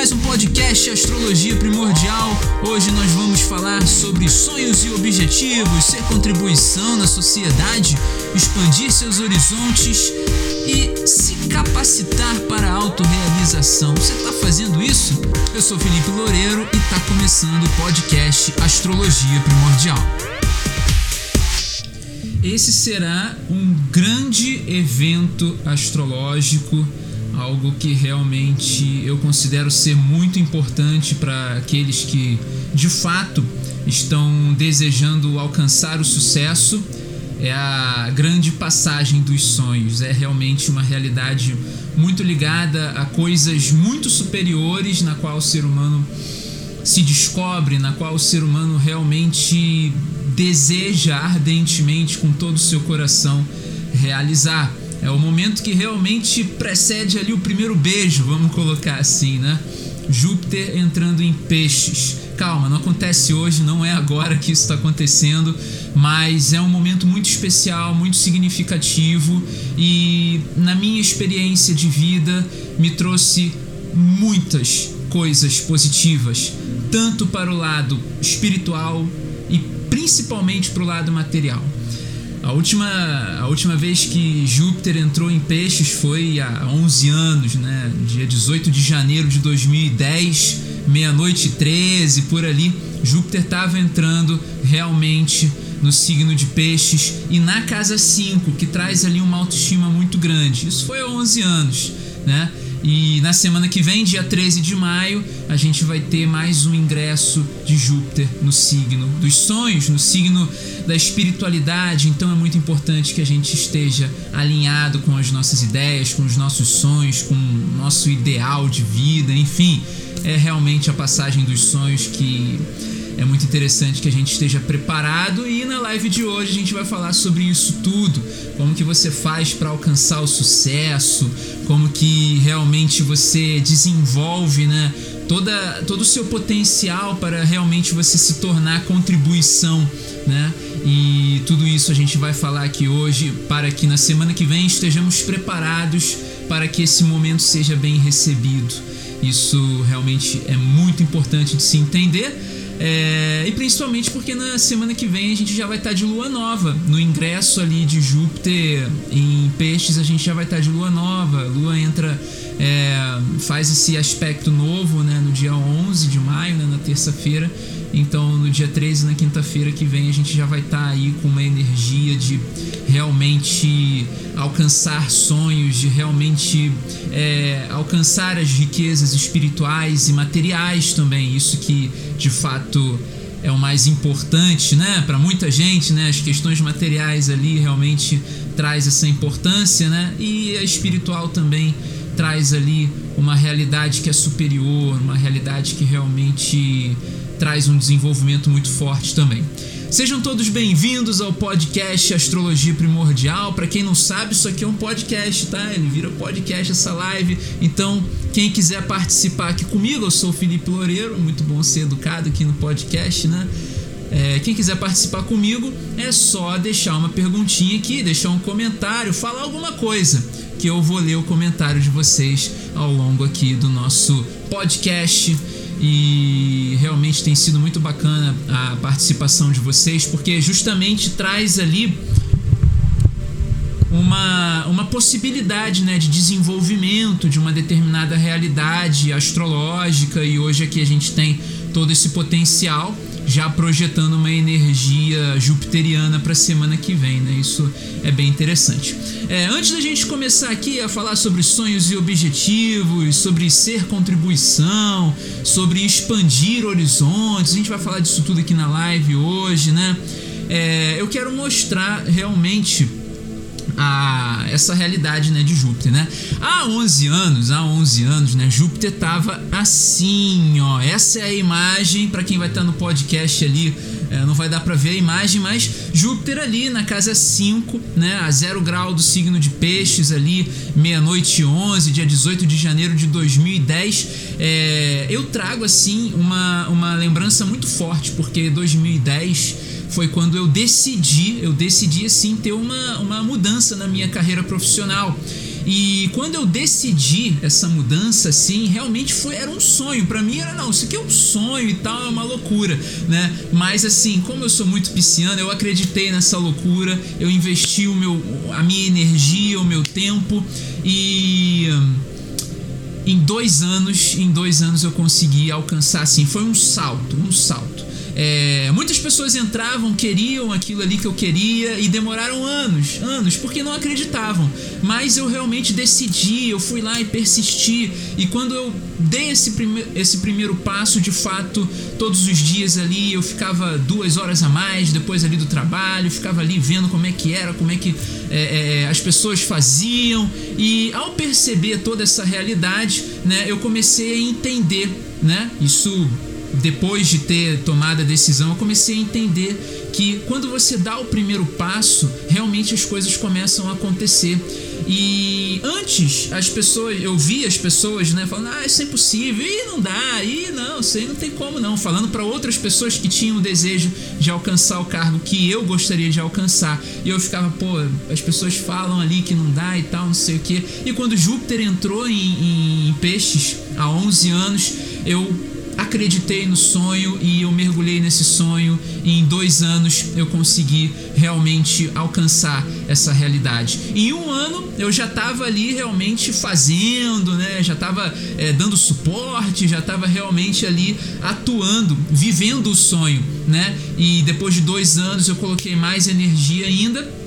mais um podcast Astrologia Primordial. Hoje nós vamos falar sobre sonhos e objetivos, ser contribuição na sociedade, expandir seus horizontes e se capacitar para a autorrealização. Você está fazendo isso? Eu sou Felipe Loureiro e está começando o podcast Astrologia Primordial. Esse será um grande evento astrológico algo que realmente eu considero ser muito importante para aqueles que de fato estão desejando alcançar o sucesso. É a grande passagem dos sonhos, é realmente uma realidade muito ligada a coisas muito superiores na qual o ser humano se descobre, na qual o ser humano realmente deseja ardentemente com todo o seu coração realizar. É o momento que realmente precede ali o primeiro beijo, vamos colocar assim, né? Júpiter entrando em peixes. Calma, não acontece hoje, não é agora que isso está acontecendo, mas é um momento muito especial, muito significativo e, na minha experiência de vida, me trouxe muitas coisas positivas, tanto para o lado espiritual e principalmente para o lado material. A última, a última vez que Júpiter entrou em peixes foi há 11 anos, né? Dia 18 de janeiro de 2010, meia-noite 13, por ali. Júpiter estava entrando realmente no signo de peixes e na casa 5, que traz ali uma autoestima muito grande. Isso foi há 11 anos, né? E na semana que vem, dia 13 de maio, a gente vai ter mais um ingresso de Júpiter no signo dos sonhos, no signo da espiritualidade. Então é muito importante que a gente esteja alinhado com as nossas ideias, com os nossos sonhos, com o nosso ideal de vida, enfim. É realmente a passagem dos sonhos que é muito interessante que a gente esteja preparado e na live de hoje a gente vai falar sobre isso tudo, como que você faz para alcançar o sucesso, como que realmente você desenvolve, né, toda todo o seu potencial para realmente você se tornar contribuição, né? E tudo isso a gente vai falar aqui hoje para que na semana que vem estejamos preparados para que esse momento seja bem recebido. Isso realmente é muito importante de se entender é, e principalmente porque na semana que vem a gente já vai estar tá de lua nova. No ingresso ali de Júpiter em Peixes, a gente já vai estar tá de lua nova. Lua entra, é, faz esse aspecto novo né, no dia 11 de maio, né, na terça-feira. Então, no dia 13, na quinta-feira que vem, a gente já vai estar tá aí com uma energia de realmente alcançar sonhos, de realmente é, alcançar as riquezas espirituais e materiais também. Isso que de fato é o mais importante, né? Para muita gente, né? As questões materiais ali realmente traz essa importância, né? E a espiritual também traz ali uma realidade que é superior, uma realidade que realmente traz um desenvolvimento muito forte também. Sejam todos bem-vindos ao podcast Astrologia Primordial. Para quem não sabe, isso aqui é um podcast, tá? Ele vira podcast essa live. Então, quem quiser participar aqui comigo, eu sou o Felipe Loureiro, muito bom ser educado aqui no podcast, né? É, quem quiser participar comigo é só deixar uma perguntinha aqui, deixar um comentário, falar alguma coisa que eu vou ler o comentário de vocês ao longo aqui do nosso podcast e realmente tem sido muito bacana a participação de vocês, porque justamente traz ali uma, uma possibilidade né, de desenvolvimento de uma determinada realidade astrológica, e hoje aqui a gente tem todo esse potencial já projetando uma energia jupiteriana para a semana que vem, né? Isso é bem interessante. É, antes da gente começar aqui a falar sobre sonhos e objetivos, sobre ser contribuição, sobre expandir horizontes, a gente vai falar disso tudo aqui na live hoje, né? É, eu quero mostrar realmente a essa realidade né, de Júpiter, né? Há 11 anos, há 11 anos, né, Júpiter tava assim, ó. Essa é a imagem para quem vai estar tá no podcast ali, é, não vai dar para ver a imagem, mas Júpiter ali na casa 5, né, a 0 grau do signo de Peixes ali, meia-noite 11, dia 18 de janeiro de 2010. É, eu trago assim uma uma lembrança muito forte porque 2010 foi quando eu decidi, eu decidi assim ter uma, uma mudança na minha carreira profissional. E quando eu decidi essa mudança, assim, realmente foi era um sonho. para mim era não, isso aqui é um sonho e tal, é uma loucura, né? Mas assim, como eu sou muito pisciano, eu acreditei nessa loucura, eu investi o meu, a minha energia, o meu tempo e em dois anos, em dois anos eu consegui alcançar assim, foi um salto, um salto. É, muitas pessoas entravam, queriam aquilo ali que eu queria e demoraram anos, anos, porque não acreditavam. Mas eu realmente decidi, eu fui lá e persisti. E quando eu dei esse, prime esse primeiro passo, de fato, todos os dias ali eu ficava duas horas a mais depois ali do trabalho, ficava ali vendo como é que era, como é que é, é, as pessoas faziam. E ao perceber toda essa realidade, né, eu comecei a entender, né? Isso depois de ter tomado a decisão, eu comecei a entender que quando você dá o primeiro passo, realmente as coisas começam a acontecer. E antes, as pessoas, eu vi as pessoas, né, falando: "Ah, isso é impossível. E não dá. E não, isso aí não tem como não", falando para outras pessoas que tinham o desejo de alcançar o cargo que eu gostaria de alcançar. E eu ficava, pô, as pessoas falam ali que não dá e tal, não sei o quê. E quando Júpiter entrou em, em, em peixes há 11 anos, eu acreditei no sonho e eu mergulhei nesse sonho e em dois anos eu consegui realmente alcançar essa realidade. Em um ano eu já estava ali realmente fazendo, né? Já estava é, dando suporte, já estava realmente ali atuando, vivendo o sonho, né? E depois de dois anos eu coloquei mais energia ainda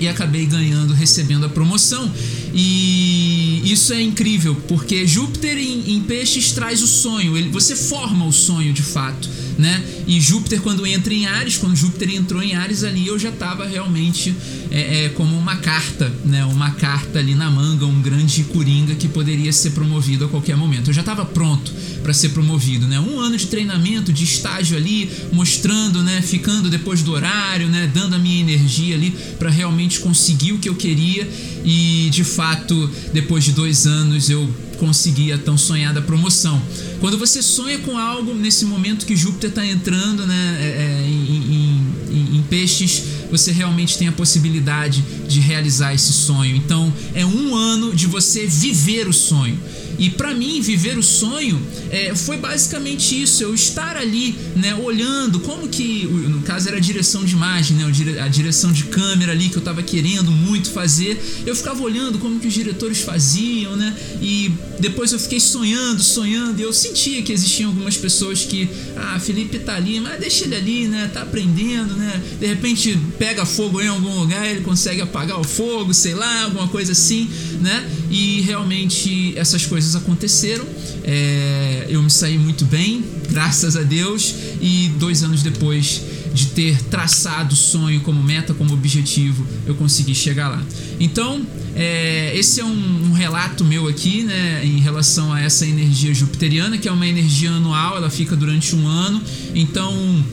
e acabei ganhando, recebendo a promoção. E isso é incrível, porque Júpiter em, em peixes traz o sonho, ele, você forma o sonho de fato né? E Júpiter, quando entra em Ares, quando Júpiter entrou em Ares ali, eu já estava realmente é, é, como uma carta, né? Uma carta ali na manga, um grande coringa que poderia ser promovido a qualquer momento. Eu já estava pronto para ser promovido, né? Um ano de treinamento, de estágio ali, mostrando, né? Ficando depois do horário, né? Dando a minha energia ali para realmente conseguir o que eu queria e de fato, depois de dois anos eu consegui a tão sonhada promoção. Quando você sonha com algo nesse momento que Júpiter está entrando né, é, é em, em, em, peixes, você realmente tem a possibilidade de realizar esse sonho. Então é um ano de você viver o sonho. E para mim, viver o sonho é, foi basicamente isso: eu estar ali, né, olhando como que, no caso era a direção de imagem, né, a direção de câmera ali que eu estava querendo muito fazer. Eu ficava olhando como que os diretores faziam, né, e depois eu fiquei sonhando, sonhando, e eu sentia que existiam algumas pessoas que, ah, Felipe tá ali, mas deixa ele ali, né, tá aprendendo, né, de repente pega fogo em algum lugar, ele consegue apagar o fogo, sei lá, alguma coisa assim, né, e realmente essas coisas aconteceram. É, eu me saí muito bem, graças a Deus, e dois anos depois de ter traçado o sonho como meta, como objetivo, eu consegui chegar lá. Então, é, esse é um, um, relato meu aqui, né, em relação a essa energia jupiteriana, que é uma energia anual, ela fica durante um ano. Então,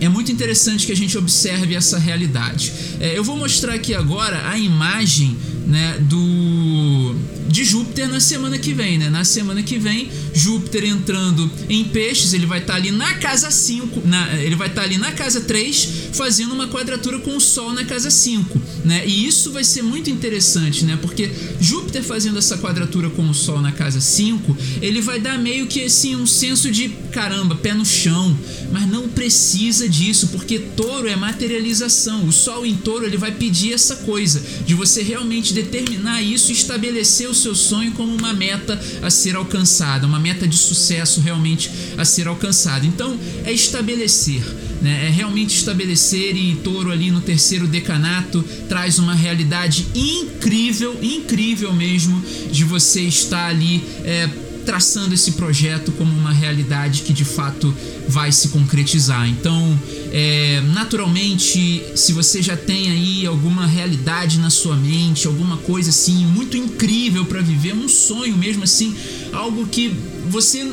é muito interessante que a gente observe essa realidade. É, eu vou mostrar aqui agora a imagem né, do de Júpiter na semana que vem, né? Na semana que vem, Júpiter entrando em peixes, ele vai estar tá ali na casa 5, ele vai estar tá ali na casa 3, fazendo uma quadratura com o Sol na casa 5, né? E isso vai ser muito interessante, né? Porque Júpiter fazendo essa quadratura com o Sol na casa 5, ele vai dar meio que assim um senso de caramba, pé no chão, mas não precisa disso, porque touro é materialização. O Sol em touro ele vai pedir essa coisa, de você realmente determinar isso e estabelecer o seu sonho como uma meta a ser alcançada, uma meta de sucesso realmente a ser alcançada. Então, é estabelecer. Né? É realmente estabelecer e Touro ali no terceiro decanato traz uma realidade incrível, incrível mesmo de você estar ali é, traçando esse projeto como uma realidade que de fato vai se concretizar. Então, é, naturalmente, se você já tem aí alguma realidade na sua mente, alguma coisa assim muito incrível para viver, um sonho mesmo assim, algo que você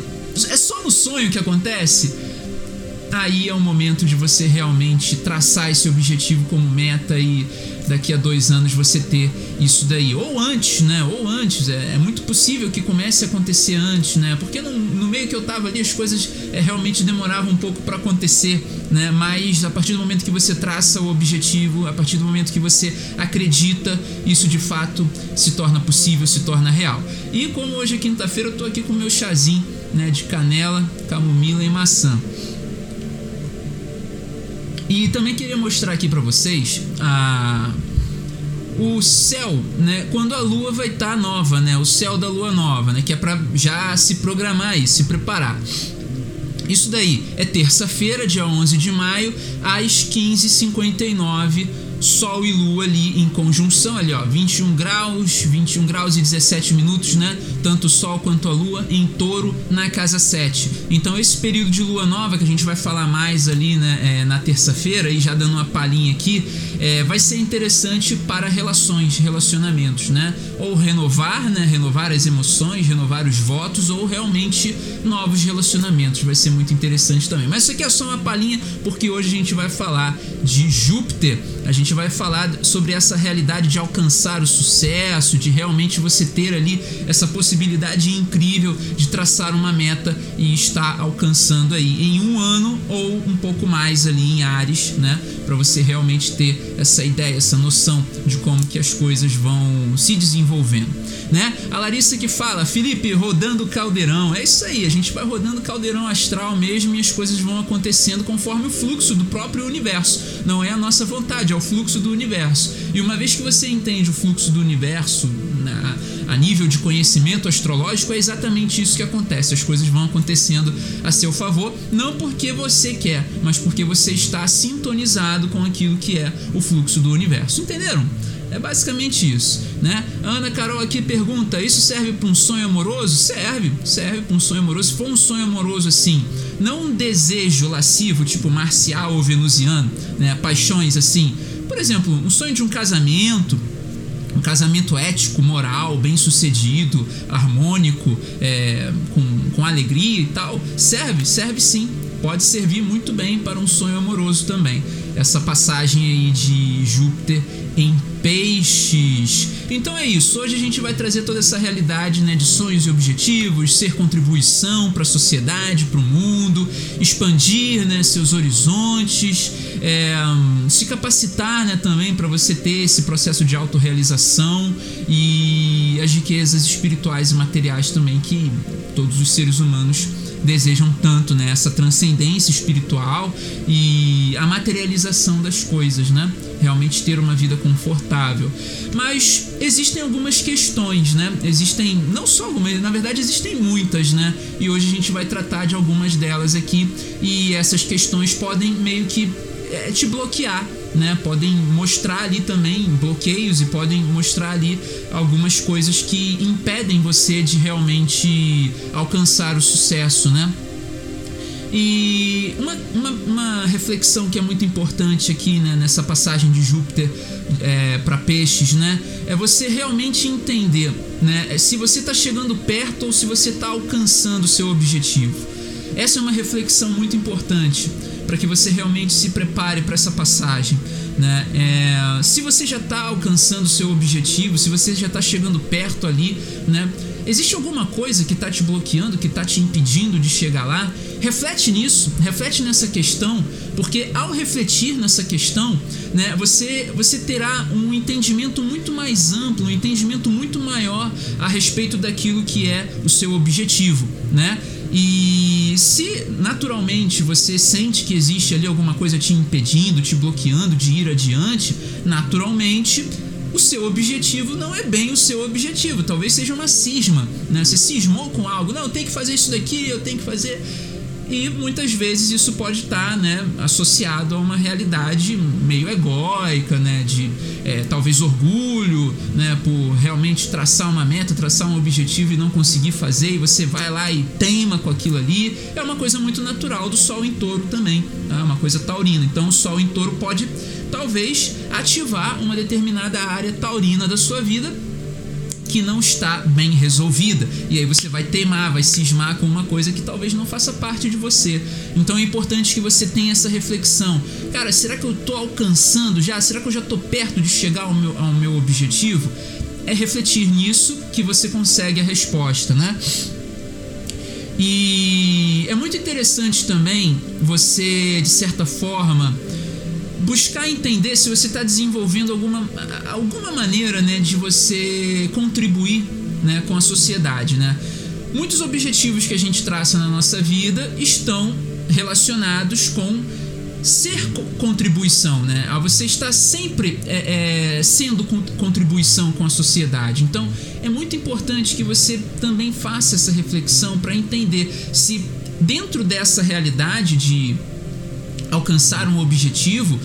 é só no sonho que acontece. Aí é o momento de você realmente traçar esse objetivo como meta e daqui a dois anos você ter isso daí. Ou antes, né? Ou antes. É, é, muito possível que comece a acontecer antes, né? Porque no, no meio que eu tava ali, as coisas é, realmente demoravam um pouco para acontecer, né? Mas a partir do momento que você traça o objetivo, a partir do momento que você acredita, isso de fato se torna possível, se torna real. E como hoje é quinta-feira, eu tô aqui com o meu chazinho, né? De canela, camomila e maçã. E também queria mostrar aqui para vocês a o céu, né, quando a lua vai estar tá nova, né, o céu da lua nova, né, que é para já se programar e se preparar. Isso daí é terça-feira, dia 11 de maio, às 15h59 Sol e Lua ali em conjunção, ali ó, 21 graus, 21 graus e 17 minutos, né? Tanto o Sol quanto a Lua em touro na casa 7. Então esse período de Lua nova, que a gente vai falar mais ali né, é, na terça-feira, e já dando uma palhinha aqui, é, vai ser interessante para relações, relacionamentos, né? Ou renovar, né? Renovar as emoções, renovar os votos, ou realmente novos relacionamentos. Vai ser muito interessante também. Mas isso aqui é só uma palhinha, porque hoje a gente vai falar de Júpiter. A gente vai falar sobre essa realidade de alcançar o sucesso, de realmente você ter ali essa possibilidade incrível de traçar uma meta e estar alcançando aí em um ano ou um pouco mais ali em Ares, né? Para você realmente ter essa ideia, essa noção de como que as coisas vão se desenvolvendo né? A Larissa que fala, Felipe, rodando caldeirão. É isso aí, a gente vai rodando caldeirão astral mesmo e as coisas vão acontecendo conforme o fluxo do próprio universo. Não é a nossa vontade, é o fluxo do universo. E uma vez que você entende o fluxo do universo né, a nível de conhecimento astrológico, é exatamente isso que acontece. As coisas vão acontecendo a seu favor, não porque você quer, mas porque você está sintonizado com aquilo que é o fluxo do universo. Entenderam? É basicamente isso, né? Ana Carol aqui pergunta: isso serve para um sonho amoroso? Serve, serve para um sonho amoroso. Se for um sonho amoroso assim, não um desejo lascivo, tipo marcial ou venusiano, né? Paixões assim. Por exemplo, um sonho de um casamento, um casamento ético, moral, bem sucedido, harmônico, é, com, com alegria e tal, serve, serve sim. Pode servir muito bem para um sonho amoroso também. Essa passagem aí de Júpiter em peixes. Então é isso. Hoje a gente vai trazer toda essa realidade né, de sonhos e objetivos, ser contribuição para a sociedade, para o mundo, expandir né, seus horizontes, é, se capacitar né, também para você ter esse processo de autorrealização e as riquezas espirituais e materiais também que todos os seres humanos desejam tanto, né? Essa transcendência espiritual e a materialização das coisas, né? Realmente ter uma vida confortável. Mas existem algumas questões, né? Existem não só algumas, na verdade existem muitas, né? E hoje a gente vai tratar de algumas delas aqui e essas questões podem meio que é, te bloquear né, podem mostrar ali também bloqueios e podem mostrar ali algumas coisas que impedem você de realmente alcançar o sucesso, né? E uma, uma, uma, reflexão que é muito importante aqui né, nessa passagem de Júpiter é, para peixes, né? É você realmente entender né, se você está chegando perto ou se você está alcançando o seu objetivo. Essa é uma reflexão muito importante para que você realmente se prepare para essa passagem. Né? É, se você já está alcançando o seu objetivo, se você já está chegando perto ali, né? Existe alguma coisa que está te bloqueando, que está te impedindo de chegar lá? Reflete nisso, reflete nessa questão, porque ao refletir nessa questão, né, você, você terá um entendimento muito mais amplo, um entendimento muito maior a respeito daquilo que é o seu objetivo, né? E se naturalmente você sente que existe ali alguma coisa te impedindo, te bloqueando de ir adiante, naturalmente o seu objetivo não é bem o seu objetivo. Talvez seja uma cisma, né? Você cismou com algo, não, eu tenho que fazer isso daqui, eu tenho que fazer e muitas vezes isso pode estar né, associado a uma realidade meio egóica, né, de é, talvez orgulho né, por realmente traçar uma meta, traçar um objetivo e não conseguir fazer, e você vai lá e teima com aquilo ali. É uma coisa muito natural do Sol em touro também, é tá? uma coisa taurina. Então o Sol em touro pode talvez ativar uma determinada área taurina da sua vida que não está bem resolvida. E aí você vai teimar, vai cismar com uma coisa que talvez não faça parte de você. Então é importante que você tenha essa reflexão. Cara, será que eu estou alcançando já? Será que eu já estou perto de chegar ao meu, ao meu objetivo? É refletir nisso que você consegue a resposta, né? E é muito interessante também você, de certa forma, buscar entender se você está desenvolvendo alguma, alguma maneira né, de você contribuir né, com a sociedade. Né? Muitos objetivos que a gente traça na nossa vida estão relacionados com ser contribuição, né? Você está sempre é, é, sendo contribuição com a sociedade. Então, é muito importante que você também faça essa reflexão para entender se dentro dessa realidade de alcançar um objetivo,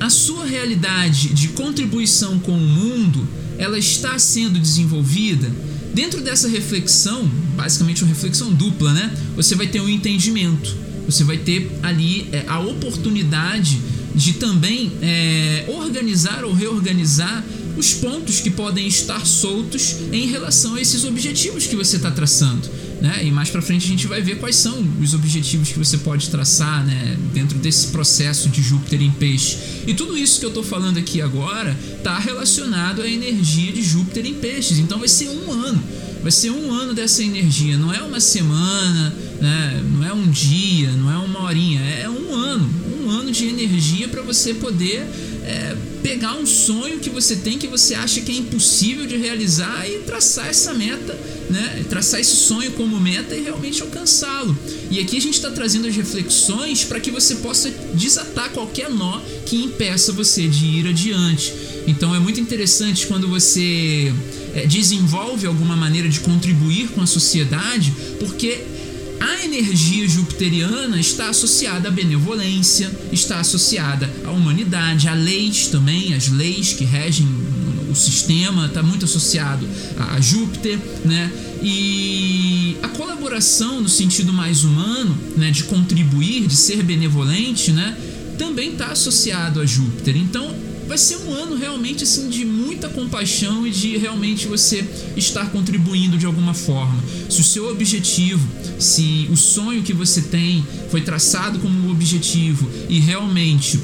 a sua realidade de contribuição com o mundo, ela está sendo desenvolvida. Dentro dessa reflexão, basicamente uma reflexão dupla, né? Você vai ter um entendimento, você vai ter ali é, a oportunidade de também é, organizar ou reorganizar os pontos que podem estar soltos em relação a esses objetivos que você está traçando. Né? E mais para frente a gente vai ver quais são os objetivos que você pode traçar né? dentro desse processo de Júpiter em peixe. E tudo isso que eu estou falando aqui agora está relacionado à energia de Júpiter em peixes. Então vai ser um ano. Vai ser um ano dessa energia. Não é uma semana, né? não é um dia, não é uma horinha. É um ano. Um ano de energia para você poder é, pegar um sonho que você tem que você acha que é impossível de realizar e traçar essa meta, né? Traçar esse sonho como meta e realmente alcançá-lo. E aqui a gente está trazendo as reflexões para que você possa desatar qualquer nó que impeça você de ir adiante. Então é muito interessante quando você é, desenvolve alguma maneira de contribuir com a sociedade, porque a energia jupiteriana está associada à benevolência, está associada à humanidade, a leis também, as leis que regem o sistema, está muito associado a Júpiter, né? E a colaboração no sentido mais humano, né, de contribuir, de ser benevolente, né, também está associado a Júpiter. Então, vai ser um ano realmente assim de muita compaixão e de realmente você estar contribuindo de alguma forma. Se o seu objetivo, se o sonho que você tem foi traçado como um objetivo e realmente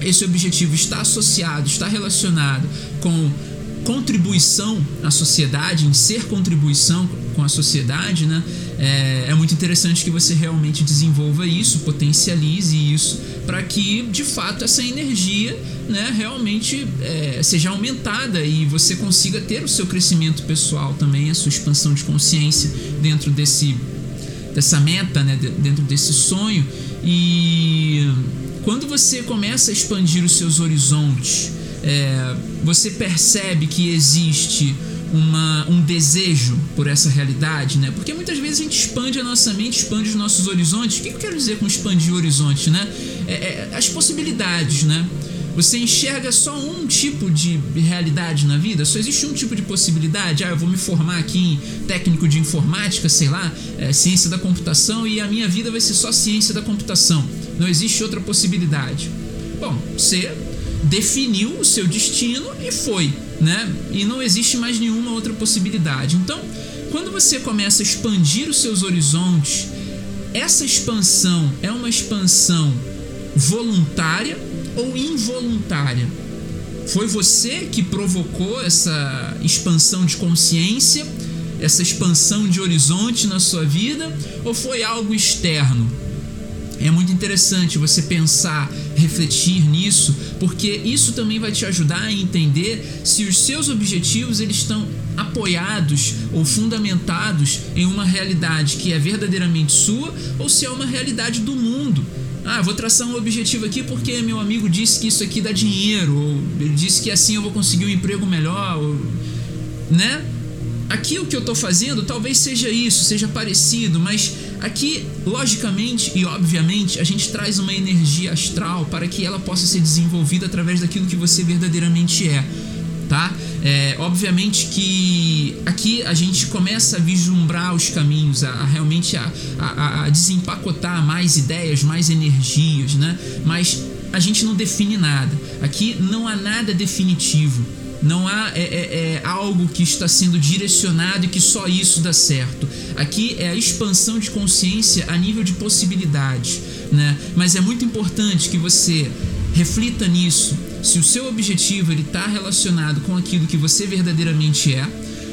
esse objetivo está associado, está relacionado com contribuição à sociedade, em ser contribuição com a sociedade, né? É, é muito interessante que você realmente desenvolva isso, potencialize isso, para que de fato essa energia né, realmente é, seja aumentada e você consiga ter o seu crescimento pessoal também, a sua expansão de consciência dentro desse dessa meta, né, dentro desse sonho. E quando você começa a expandir os seus horizontes, é, você percebe que existe uma, um desejo por essa realidade, né? Porque muitas vezes a gente expande a nossa mente, expande os nossos horizontes. O que eu quero dizer com expandir o horizonte, né? É, é, as possibilidades, né? Você enxerga só um tipo de realidade na vida? Só existe um tipo de possibilidade? Ah, eu vou me formar aqui em técnico de informática, sei lá, é, ciência da computação e a minha vida vai ser só ciência da computação. Não existe outra possibilidade. Bom, você definiu o seu destino e foi, né? E não existe mais nenhuma outra possibilidade. Então, quando você começa a expandir os seus horizontes, essa expansão é uma expansão voluntária ou involuntária? Foi você que provocou essa expansão de consciência, essa expansão de horizonte na sua vida, ou foi algo externo? É muito interessante você pensar, refletir nisso, porque isso também vai te ajudar a entender se os seus objetivos eles estão apoiados ou fundamentados em uma realidade que é verdadeiramente sua ou se é uma realidade do mundo ah, vou traçar um objetivo aqui porque meu amigo disse que isso aqui dá dinheiro, ou ele disse que assim eu vou conseguir um emprego melhor, ou, né? Aqui o que eu estou fazendo talvez seja isso, seja parecido, mas aqui, logicamente e obviamente, a gente traz uma energia astral para que ela possa ser desenvolvida através daquilo que você verdadeiramente é tá? É, obviamente que aqui a gente começa a vislumbrar os caminhos, a, a realmente a, a, a, desempacotar mais ideias, mais energias, né? Mas a gente não define nada. Aqui não há nada definitivo. Não há é, é, é, algo que está sendo direcionado e que só isso dá certo. Aqui é a expansão de consciência a nível de possibilidades, né? Mas é muito importante que você reflita nisso. Se o seu objetivo ele está relacionado com aquilo que você verdadeiramente é,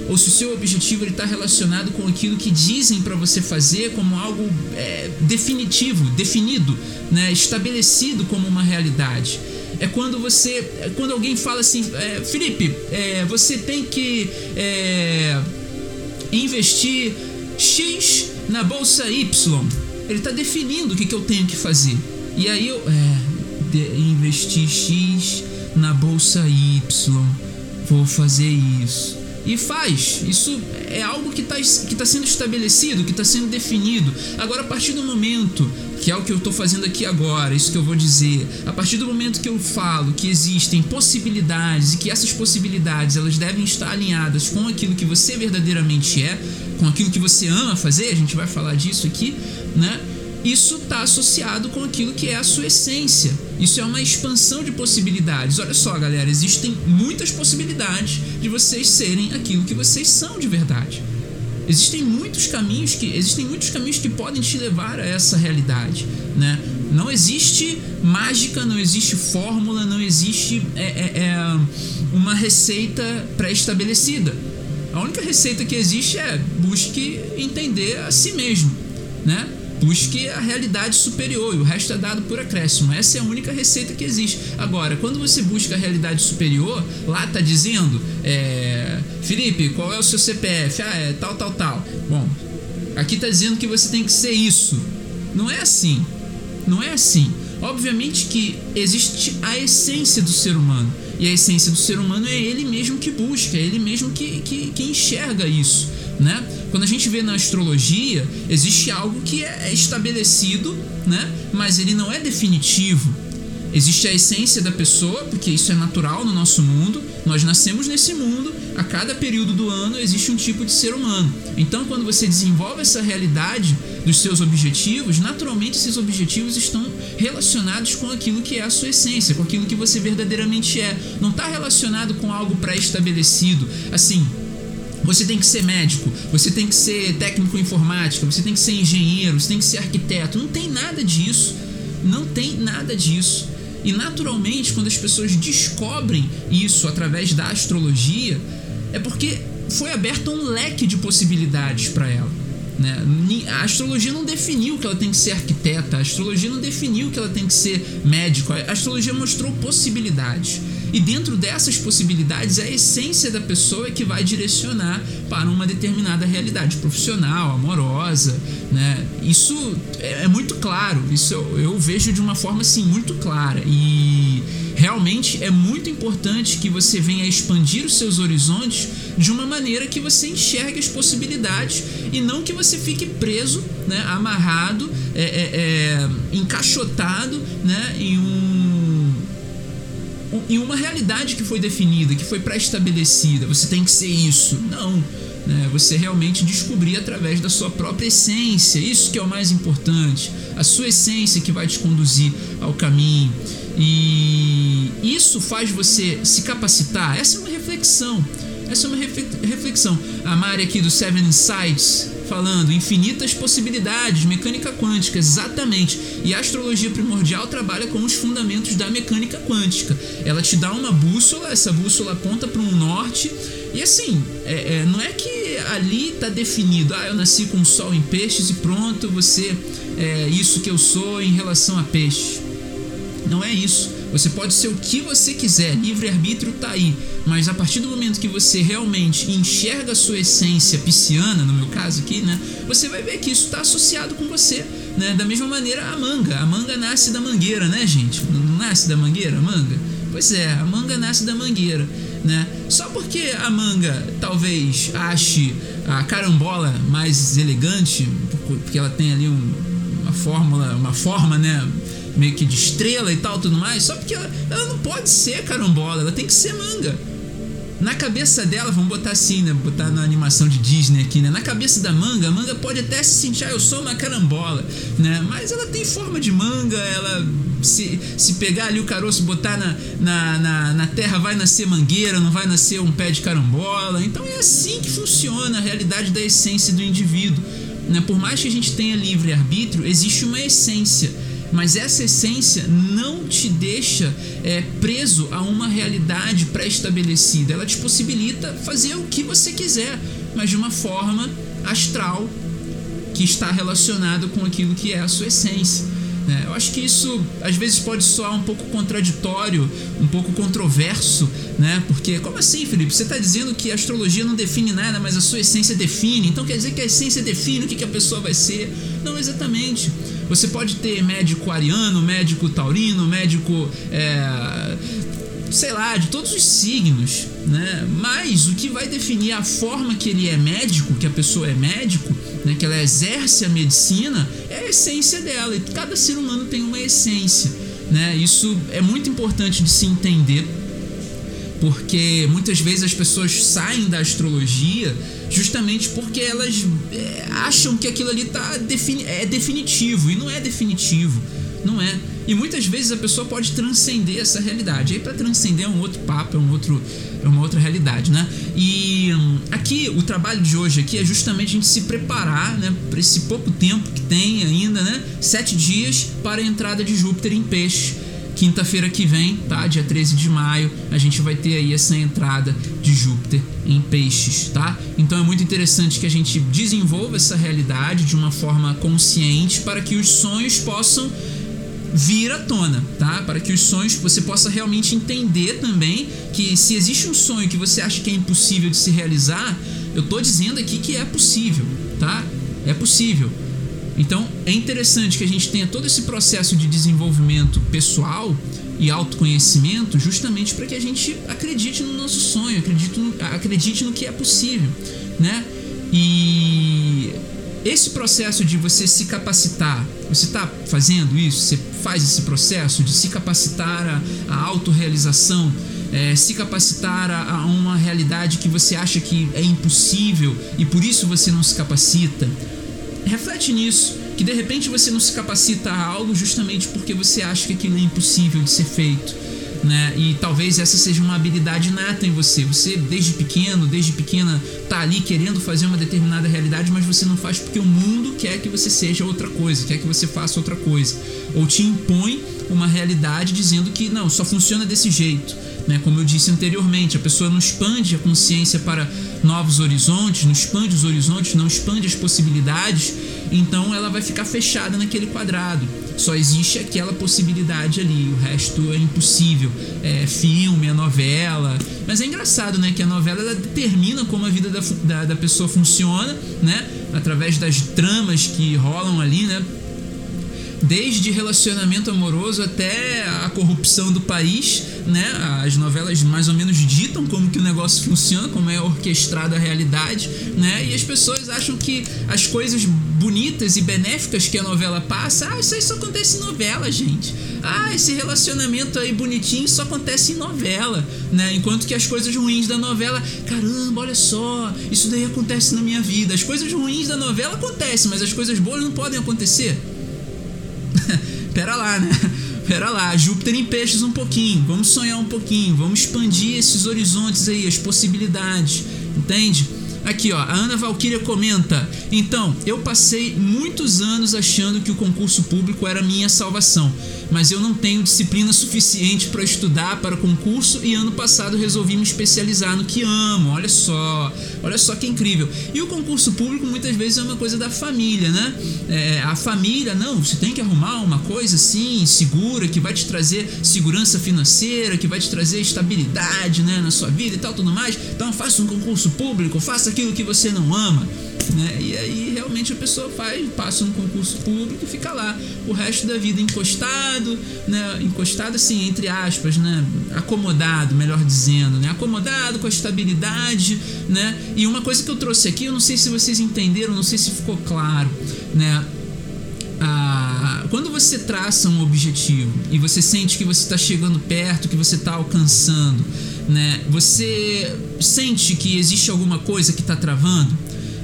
ou se o seu objetivo está relacionado com aquilo que dizem para você fazer como algo é, definitivo, definido, né? estabelecido como uma realidade é quando você. É quando alguém fala assim, é, Felipe, é, você tem que é, investir X na bolsa Y. Ele está definindo o que, que eu tenho que fazer. E aí eu. É, investir X na bolsa Y. Vou fazer isso e faz. Isso é algo que está que tá sendo estabelecido, que está sendo definido. Agora, a partir do momento, que é o que eu estou fazendo aqui agora, isso que eu vou dizer, a partir do momento que eu falo que existem possibilidades e que essas possibilidades elas devem estar alinhadas com aquilo que você verdadeiramente é, com aquilo que você ama fazer, a gente vai falar disso aqui, né? Isso está associado com aquilo que é a sua essência. Isso é uma expansão de possibilidades. Olha só, galera, existem muitas possibilidades de vocês serem aquilo que vocês são de verdade. Existem muitos caminhos que existem muitos caminhos que podem te levar a essa realidade, né? Não existe mágica, não existe fórmula, não existe é, é, é uma receita pré-estabelecida. A única receita que existe é busque entender a si mesmo, né? Busque a realidade superior e o resto é dado por acréscimo. Essa é a única receita que existe. Agora, quando você busca a realidade superior, lá tá dizendo, é, Felipe, qual é o seu CPF? Ah, é tal, tal, tal. Bom, aqui tá dizendo que você tem que ser isso. Não é assim. Não é assim. Obviamente que existe a essência do ser humano. E a essência do ser humano é ele mesmo que busca, é ele mesmo que, que, que enxerga isso né? Quando a gente vê na astrologia, existe algo que é estabelecido, né? Mas ele não é definitivo. Existe a essência da pessoa, porque isso é natural no nosso mundo. Nós nascemos nesse mundo, a cada período do ano existe um tipo de ser humano. Então, quando você desenvolve essa realidade dos seus objetivos, naturalmente esses objetivos estão relacionados com aquilo que é a sua essência, com aquilo que você verdadeiramente é. Não está relacionado com algo pré-estabelecido. Assim, você tem que ser médico, você tem que ser técnico em informática, você tem que ser engenheiro, você tem que ser arquiteto. Não tem nada disso. Não tem nada disso. E naturalmente, quando as pessoas descobrem isso através da astrologia, é porque foi aberto um leque de possibilidades para ela. Né? A astrologia não definiu que ela tem que ser arquiteta, a astrologia não definiu que ela tem que ser médico, a astrologia mostrou possibilidades. E dentro dessas possibilidades, a essência da pessoa é que vai direcionar para uma determinada realidade profissional, amorosa, né? Isso é, é muito claro, isso eu, eu vejo de uma forma assim muito clara e realmente é muito importante que você venha expandir os seus horizontes de uma maneira que você enxergue as possibilidades e não que você fique preso, né, amarrado, é, é, é, encaixotado né, em um em uma realidade que foi definida, que foi pré-estabelecida. Você tem que ser isso. Não. Né? Você realmente descobrir através da sua própria essência. Isso que é o mais importante. A sua essência que vai te conduzir ao caminho. E isso faz você se capacitar. Essa é uma reflexão. Essa é uma reflexão. A Mari aqui do Seven Insights falando infinitas possibilidades, mecânica quântica, exatamente. E a astrologia primordial trabalha com os fundamentos da mecânica quântica. Ela te dá uma bússola, essa bússola aponta para um norte. E assim, é, é, não é que ali está definido, ah, eu nasci com o sol em peixes e pronto, você é isso que eu sou em relação a peixe. Não é isso. Você pode ser o que você quiser, livre-arbítrio tá aí. Mas a partir do momento que você realmente enxerga a sua essência pisciana, no meu caso aqui, né? Você vai ver que isso está associado com você, né? Da mesma maneira a manga. A manga nasce da mangueira, né, gente? Não nasce da mangueira a manga? Pois é, a manga nasce da mangueira, né? Só porque a manga talvez ache a carambola mais elegante, porque ela tem ali um, uma fórmula, uma forma, né? Meio que de estrela e tal, tudo mais, só porque ela, ela não pode ser carambola, ela tem que ser manga. na cabeça dela, vamos botar assim, né? Botar na animação de Disney aqui, né? Na cabeça da manga, a manga pode até se sentir, ah, eu sou uma carambola, né? Mas ela tem forma de manga, ela se, se pegar ali o caroço, botar na, na, na, na terra, vai nascer mangueira, não vai nascer um pé de carambola. Então é assim que funciona a realidade da essência do indivíduo. Né? Por mais que a gente tenha livre-arbítrio, existe uma essência mas essa essência não te deixa é, preso a uma realidade pré-estabelecida. Ela te possibilita fazer o que você quiser, mas de uma forma astral que está relacionada com aquilo que é a sua essência. Né? Eu acho que isso às vezes pode soar um pouco contraditório, um pouco controverso, né? Porque, como assim, Felipe? Você está dizendo que a astrologia não define nada, mas a sua essência define. Então quer dizer que a essência define o que, que a pessoa vai ser? Não exatamente. Você pode ter médico ariano, médico taurino, médico. É, sei lá, de todos os signos, né? Mas o que vai definir a forma que ele é médico, que a pessoa é médico, né? Que ela exerce a medicina, é a essência dela. E cada ser humano tem uma essência, né? Isso é muito importante de se entender porque muitas vezes as pessoas saem da astrologia justamente porque elas é, acham que aquilo ali tá defini é definitivo e não é definitivo, não é. E muitas vezes a pessoa pode transcender essa realidade. Aí para transcender é um outro papo, é um outro é uma outra realidade, né? E hum, aqui o trabalho de hoje aqui é justamente a gente se preparar, né, para esse pouco tempo que tem ainda, né? Sete dias para a entrada de Júpiter em Peixe Quinta-feira que vem, tá? Dia 13 de maio, a gente vai ter aí essa entrada de Júpiter em peixes, tá? Então é muito interessante que a gente desenvolva essa realidade de uma forma consciente para que os sonhos possam vir à tona, tá? Para que os sonhos você possa realmente entender também que se existe um sonho que você acha que é impossível de se realizar, eu tô dizendo aqui que é possível, tá? É possível. Então é interessante que a gente tenha todo esse processo de desenvolvimento pessoal e autoconhecimento justamente para que a gente acredite no nosso sonho, acredite no, acredite no que é possível, né? E esse processo de você se capacitar, você está fazendo isso? Você faz esse processo de se capacitar a, a autorrealização, é, se capacitar a, a uma realidade que você acha que é impossível e por isso você não se capacita? Reflete nisso, que de repente você não se capacita a algo justamente porque você acha que aquilo é impossível de ser feito. Né? E talvez essa seja uma habilidade inata em você. Você, desde pequeno, desde pequena, tá ali querendo fazer uma determinada realidade, mas você não faz porque o mundo quer que você seja outra coisa, quer que você faça outra coisa. Ou te impõe uma realidade dizendo que não, só funciona desse jeito. Né? Como eu disse anteriormente, a pessoa não expande a consciência para novos horizontes, não expande os horizontes, não expande as possibilidades, então ela vai ficar fechada naquele quadrado. Só existe aquela possibilidade ali, o resto é impossível. É filme, é novela. Mas é engraçado, né? Que a novela ela determina como a vida da, da, da pessoa funciona, né? Através das tramas que rolam ali, né? desde relacionamento amoroso até a corrupção do país, né? As novelas mais ou menos ditam como que o negócio funciona, como é orquestrada a realidade, né? E as pessoas acham que as coisas bonitas e benéficas que a novela passa, ah, isso aí só acontece em novela, gente. Ah, esse relacionamento aí bonitinho só acontece em novela, né? Enquanto que as coisas ruins da novela, caramba, olha só, isso daí acontece na minha vida. As coisas ruins da novela acontecem, mas as coisas boas não podem acontecer. Pera lá, né? Pera lá, Júpiter em peixes um pouquinho, vamos sonhar um pouquinho, vamos expandir esses horizontes aí, as possibilidades, entende? Aqui, ó, a Ana Valquíria comenta: Então, eu passei muitos anos achando que o concurso público era minha salvação, mas eu não tenho disciplina suficiente para estudar para o concurso e ano passado resolvi me especializar no que amo. Olha só, olha só que incrível. E o concurso público muitas vezes é uma coisa da família, né? É, a família, não, você tem que arrumar uma coisa assim, segura, que vai te trazer segurança financeira, que vai te trazer estabilidade né, na sua vida e tal, tudo mais. Então faça um concurso público, faça aquilo que você não ama. Né? E aí realmente a pessoa faz, passa um concurso público e fica lá o resto da vida encostado, né? Encostado assim, entre aspas, né? Acomodado, melhor dizendo, né? Acomodado com a estabilidade, né? E uma coisa que eu trouxe aqui, eu não sei se vocês entenderam, não sei se ficou claro, né? Ah, quando você traça um objetivo e você sente que você está chegando perto, que você está alcançando, né? Você sente que existe alguma coisa que está travando,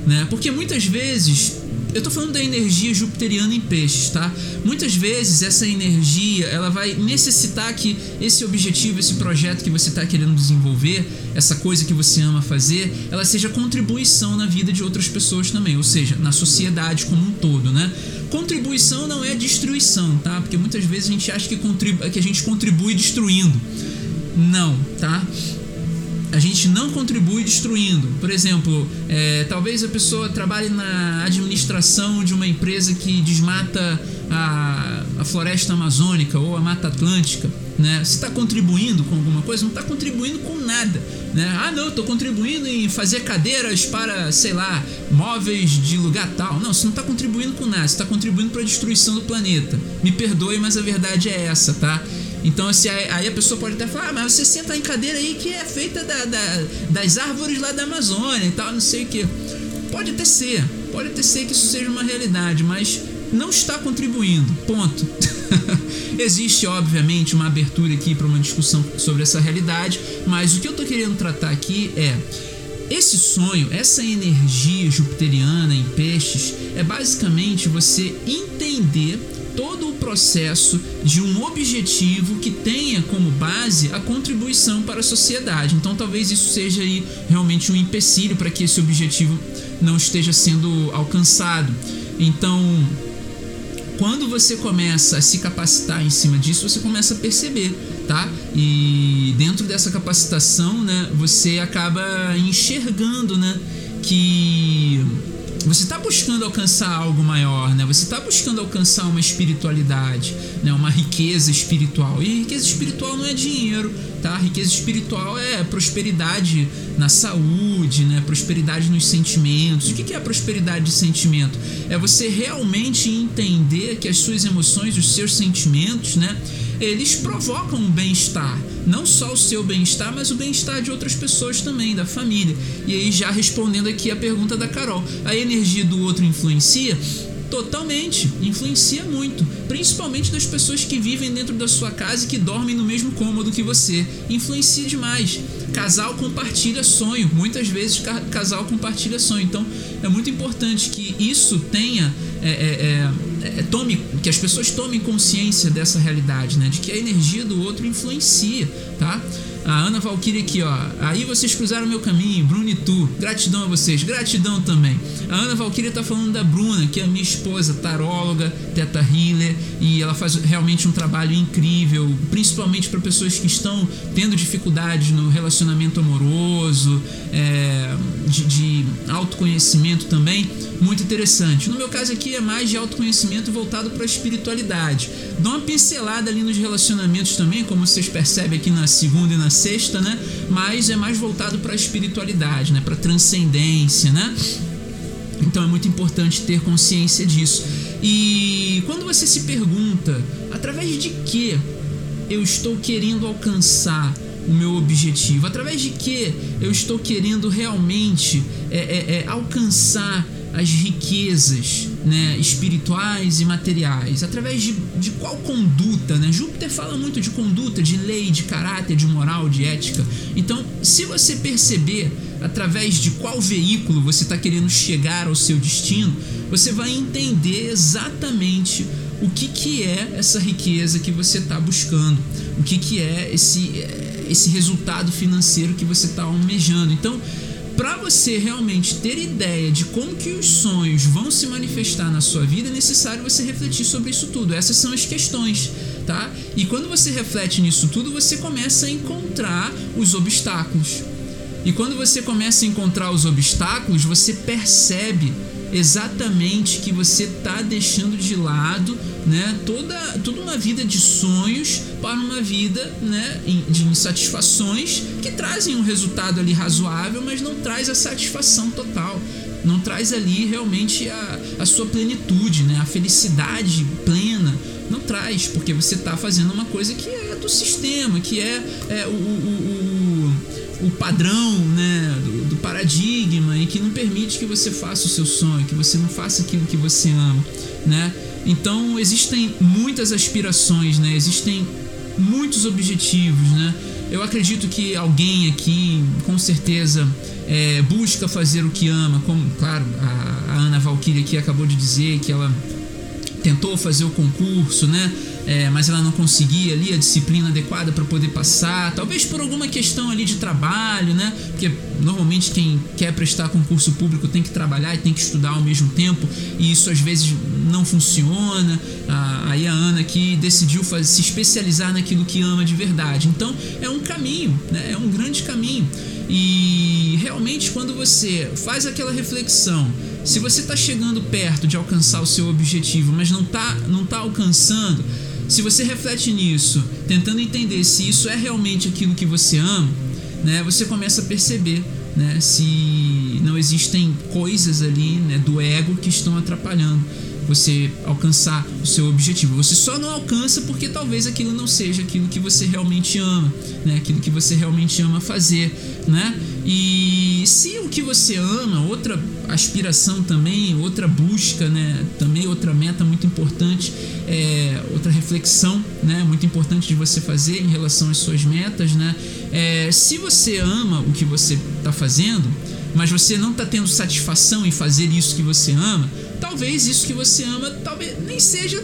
né? Porque muitas vezes eu tô falando da energia jupiteriana em peixes, tá? Muitas vezes essa energia, ela vai necessitar que esse objetivo, esse projeto que você está querendo desenvolver, essa coisa que você ama fazer, ela seja contribuição na vida de outras pessoas também, ou seja, na sociedade como um todo, né? Contribuição não é destruição, tá? Porque muitas vezes a gente acha que, contribu que a gente contribui destruindo. Não, tá? A gente não contribui destruindo. Por exemplo, é, talvez a pessoa trabalhe na administração de uma empresa que desmata a, a floresta amazônica ou a mata atlântica. Né? Você está contribuindo com alguma coisa? Não está contribuindo com nada. Né? Ah, não, estou contribuindo em fazer cadeiras para, sei lá, móveis de lugar tal. Não, você não está contribuindo com nada, você está contribuindo para a destruição do planeta. Me perdoe, mas a verdade é essa, tá? Então, assim, aí a pessoa pode até falar, ah, mas você senta em cadeira aí que é feita da, da, das árvores lá da Amazônia e tal, não sei o que. Pode até ser, pode até ser que isso seja uma realidade, mas não está contribuindo. Ponto. Existe, obviamente, uma abertura aqui para uma discussão sobre essa realidade, mas o que eu estou querendo tratar aqui é esse sonho, essa energia jupiteriana em peixes, é basicamente você entender todo o processo de um objetivo que tenha como base a contribuição para a sociedade. Então, talvez isso seja aí realmente um empecilho para que esse objetivo não esteja sendo alcançado. Então, quando você começa a se capacitar em cima disso, você começa a perceber, tá? E dentro dessa capacitação, né, você acaba enxergando, né, que você está buscando alcançar algo maior, né? Você está buscando alcançar uma espiritualidade, né? Uma riqueza espiritual. E riqueza espiritual não é dinheiro, tá? Riqueza espiritual é prosperidade na saúde, né? Prosperidade nos sentimentos. O que é prosperidade de sentimento? É você realmente entender que as suas emoções, os seus sentimentos, né? Eles provocam um bem-estar. Não só o seu bem-estar, mas o bem-estar de outras pessoas também, da família. E aí, já respondendo aqui a pergunta da Carol: a energia do outro influencia? Totalmente, influencia muito, principalmente das pessoas que vivem dentro da sua casa e que dormem no mesmo cômodo que você. Influencia demais. Casal compartilha sonho, muitas vezes casal compartilha sonho. Então é muito importante que isso tenha é, é, é, é, tome, que as pessoas tomem consciência dessa realidade, né? De que a energia do outro influencia, tá? A Ana Valkyrie aqui, ó. Aí vocês cruzaram meu caminho, Bruno e tu. Gratidão a vocês, gratidão também. A Ana Valkyrie tá falando da Bruna, que é a minha esposa, taróloga, teta healer, e ela faz realmente um trabalho incrível, principalmente para pessoas que estão tendo dificuldades no relacionamento amoroso, é, de, de autoconhecimento também muito interessante. No meu caso aqui é mais de autoconhecimento voltado para a espiritualidade. Dá uma pincelada ali nos relacionamentos também, como vocês percebem aqui na segunda e na sexta, né? Mas é mais voltado para a espiritualidade, né? Para transcendência, né? Então é muito importante ter consciência disso. E quando você se pergunta através de que eu estou querendo alcançar o meu objetivo, através de que eu estou querendo realmente é, é, é, alcançar as riquezas né, espirituais e materiais? Através de, de qual conduta? Né? Júpiter fala muito de conduta, de lei, de caráter, de moral, de ética. Então, se você perceber através de qual veículo você está querendo chegar ao seu destino, você vai entender exatamente o que, que é essa riqueza que você está buscando, o que, que é esse, esse resultado financeiro que você está almejando. Então, para você realmente ter ideia de como que os sonhos vão se manifestar na sua vida, é necessário você refletir sobre isso tudo. Essas são as questões, tá? E quando você reflete nisso tudo, você começa a encontrar os obstáculos. E quando você começa a encontrar os obstáculos, você percebe exatamente que você está deixando de lado né, toda, toda uma vida de sonhos para uma vida né, de insatisfações que trazem um resultado ali razoável, mas não traz a satisfação total. Não traz ali realmente a, a sua plenitude, né, a felicidade plena. Não traz, porque você está fazendo uma coisa que é do sistema, que é, é o, o, o, padrão né, do, do paradigma e que não permite que você faça o seu sonho, que você não faça aquilo que você ama. Né? Então existem muitas aspirações, né? Existem muitos objetivos, né? Eu acredito que alguém aqui, com certeza, é, busca fazer o que ama, como, claro, a, a Ana Valkyrie aqui acabou de dizer que ela tentou fazer o concurso, né? É, mas ela não conseguia ali a disciplina adequada para poder passar, talvez por alguma questão ali de trabalho, né? Porque normalmente quem quer prestar concurso público tem que trabalhar e tem que estudar ao mesmo tempo, e isso às vezes não funciona. Ah, aí a Ana aqui decidiu fazer, se especializar naquilo que ama de verdade. Então é um caminho, né? É um grande caminho. E realmente quando você faz aquela reflexão, se você está chegando perto de alcançar o seu objetivo, mas não está não tá alcançando, se você reflete nisso, tentando entender se isso é realmente aquilo que você ama, né, você começa a perceber né, se não existem coisas ali né, do ego que estão atrapalhando você alcançar o seu objetivo. Você só não alcança porque talvez aquilo não seja aquilo que você realmente ama, né? Aquilo que você realmente ama fazer, né? E se o que você ama, outra aspiração também, outra busca, né? Também outra meta muito importante, é, outra reflexão, né? Muito importante de você fazer em relação às suas metas, né? É, se você ama o que você está fazendo, mas você não está tendo satisfação em fazer isso que você ama, talvez isso que você ama talvez nem seja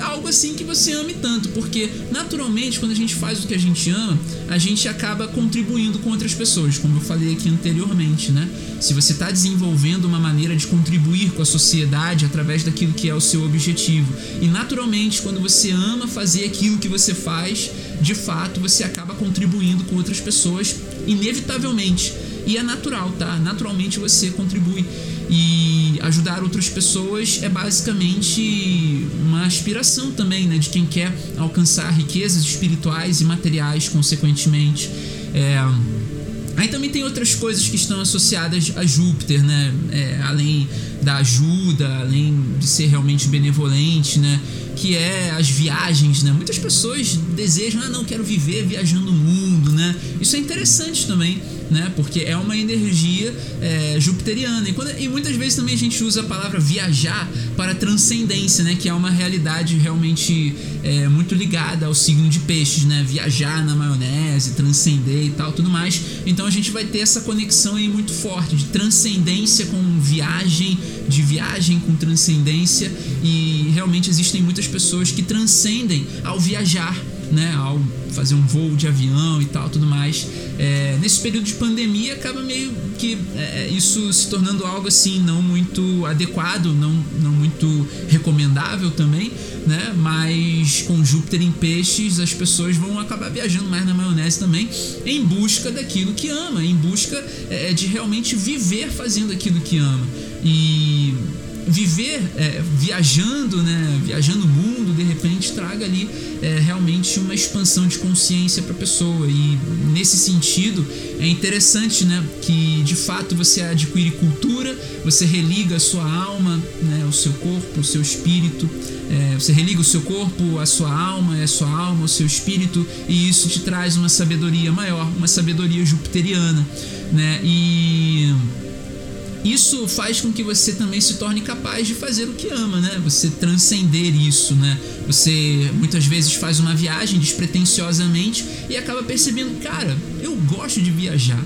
algo assim que você ame tanto, porque naturalmente quando a gente faz o que a gente ama, a gente acaba contribuindo com outras pessoas, como eu falei aqui anteriormente, né? Se você está desenvolvendo uma maneira de contribuir com a sociedade através daquilo que é o seu objetivo, e naturalmente quando você ama fazer aquilo que você faz, de fato você acaba contribuindo com outras pessoas, inevitavelmente. E é natural, tá? Naturalmente você contribui. E ajudar outras pessoas é basicamente uma aspiração também, né? De quem quer alcançar riquezas espirituais e materiais, consequentemente. É... Aí também tem outras coisas que estão associadas a Júpiter, né? É, além da ajuda, além de ser realmente benevolente, né? Que é as viagens, né? Muitas pessoas desejam, ah, não, quero viver viajando o mundo, né? Isso é interessante também né? Porque é uma energia é, jupiteriana. E, quando, e, muitas vezes também a gente usa a palavra viajar para transcendência, né? Que é uma realidade realmente é, muito ligada ao signo de peixes, né? Viajar na maionese, transcender e tal, tudo mais. Então a gente vai ter essa conexão aí muito forte de transcendência com viagem, de viagem com transcendência. E realmente existem muitas pessoas que transcendem ao viajar né, ao fazer um voo de avião e tal, tudo mais. É, nesse período de pandemia acaba meio que é, isso se tornando algo assim não muito adequado, não, não muito recomendável também, né? Mas com Júpiter em peixes as pessoas vão acabar viajando mais na maionese também, em busca daquilo que ama, em busca é, de realmente viver fazendo aquilo que ama e viver é, viajando, né, viajando o mundo, de repente traga ali é, realmente uma expansão de consciência para a pessoa. E nesse sentido é interessante, né, que de fato você adquire cultura, você religa a sua alma, né, o seu corpo, o seu espírito, é, você religa o seu corpo, a sua alma, a sua alma, o seu espírito, e isso te traz uma sabedoria maior, uma sabedoria jupiteriana, né? E isso faz com que você também se torne capaz de fazer o que ama, né? Você transcender isso, né? Você muitas vezes faz uma viagem despretensiosamente e acaba percebendo, cara, eu gosto de viajar.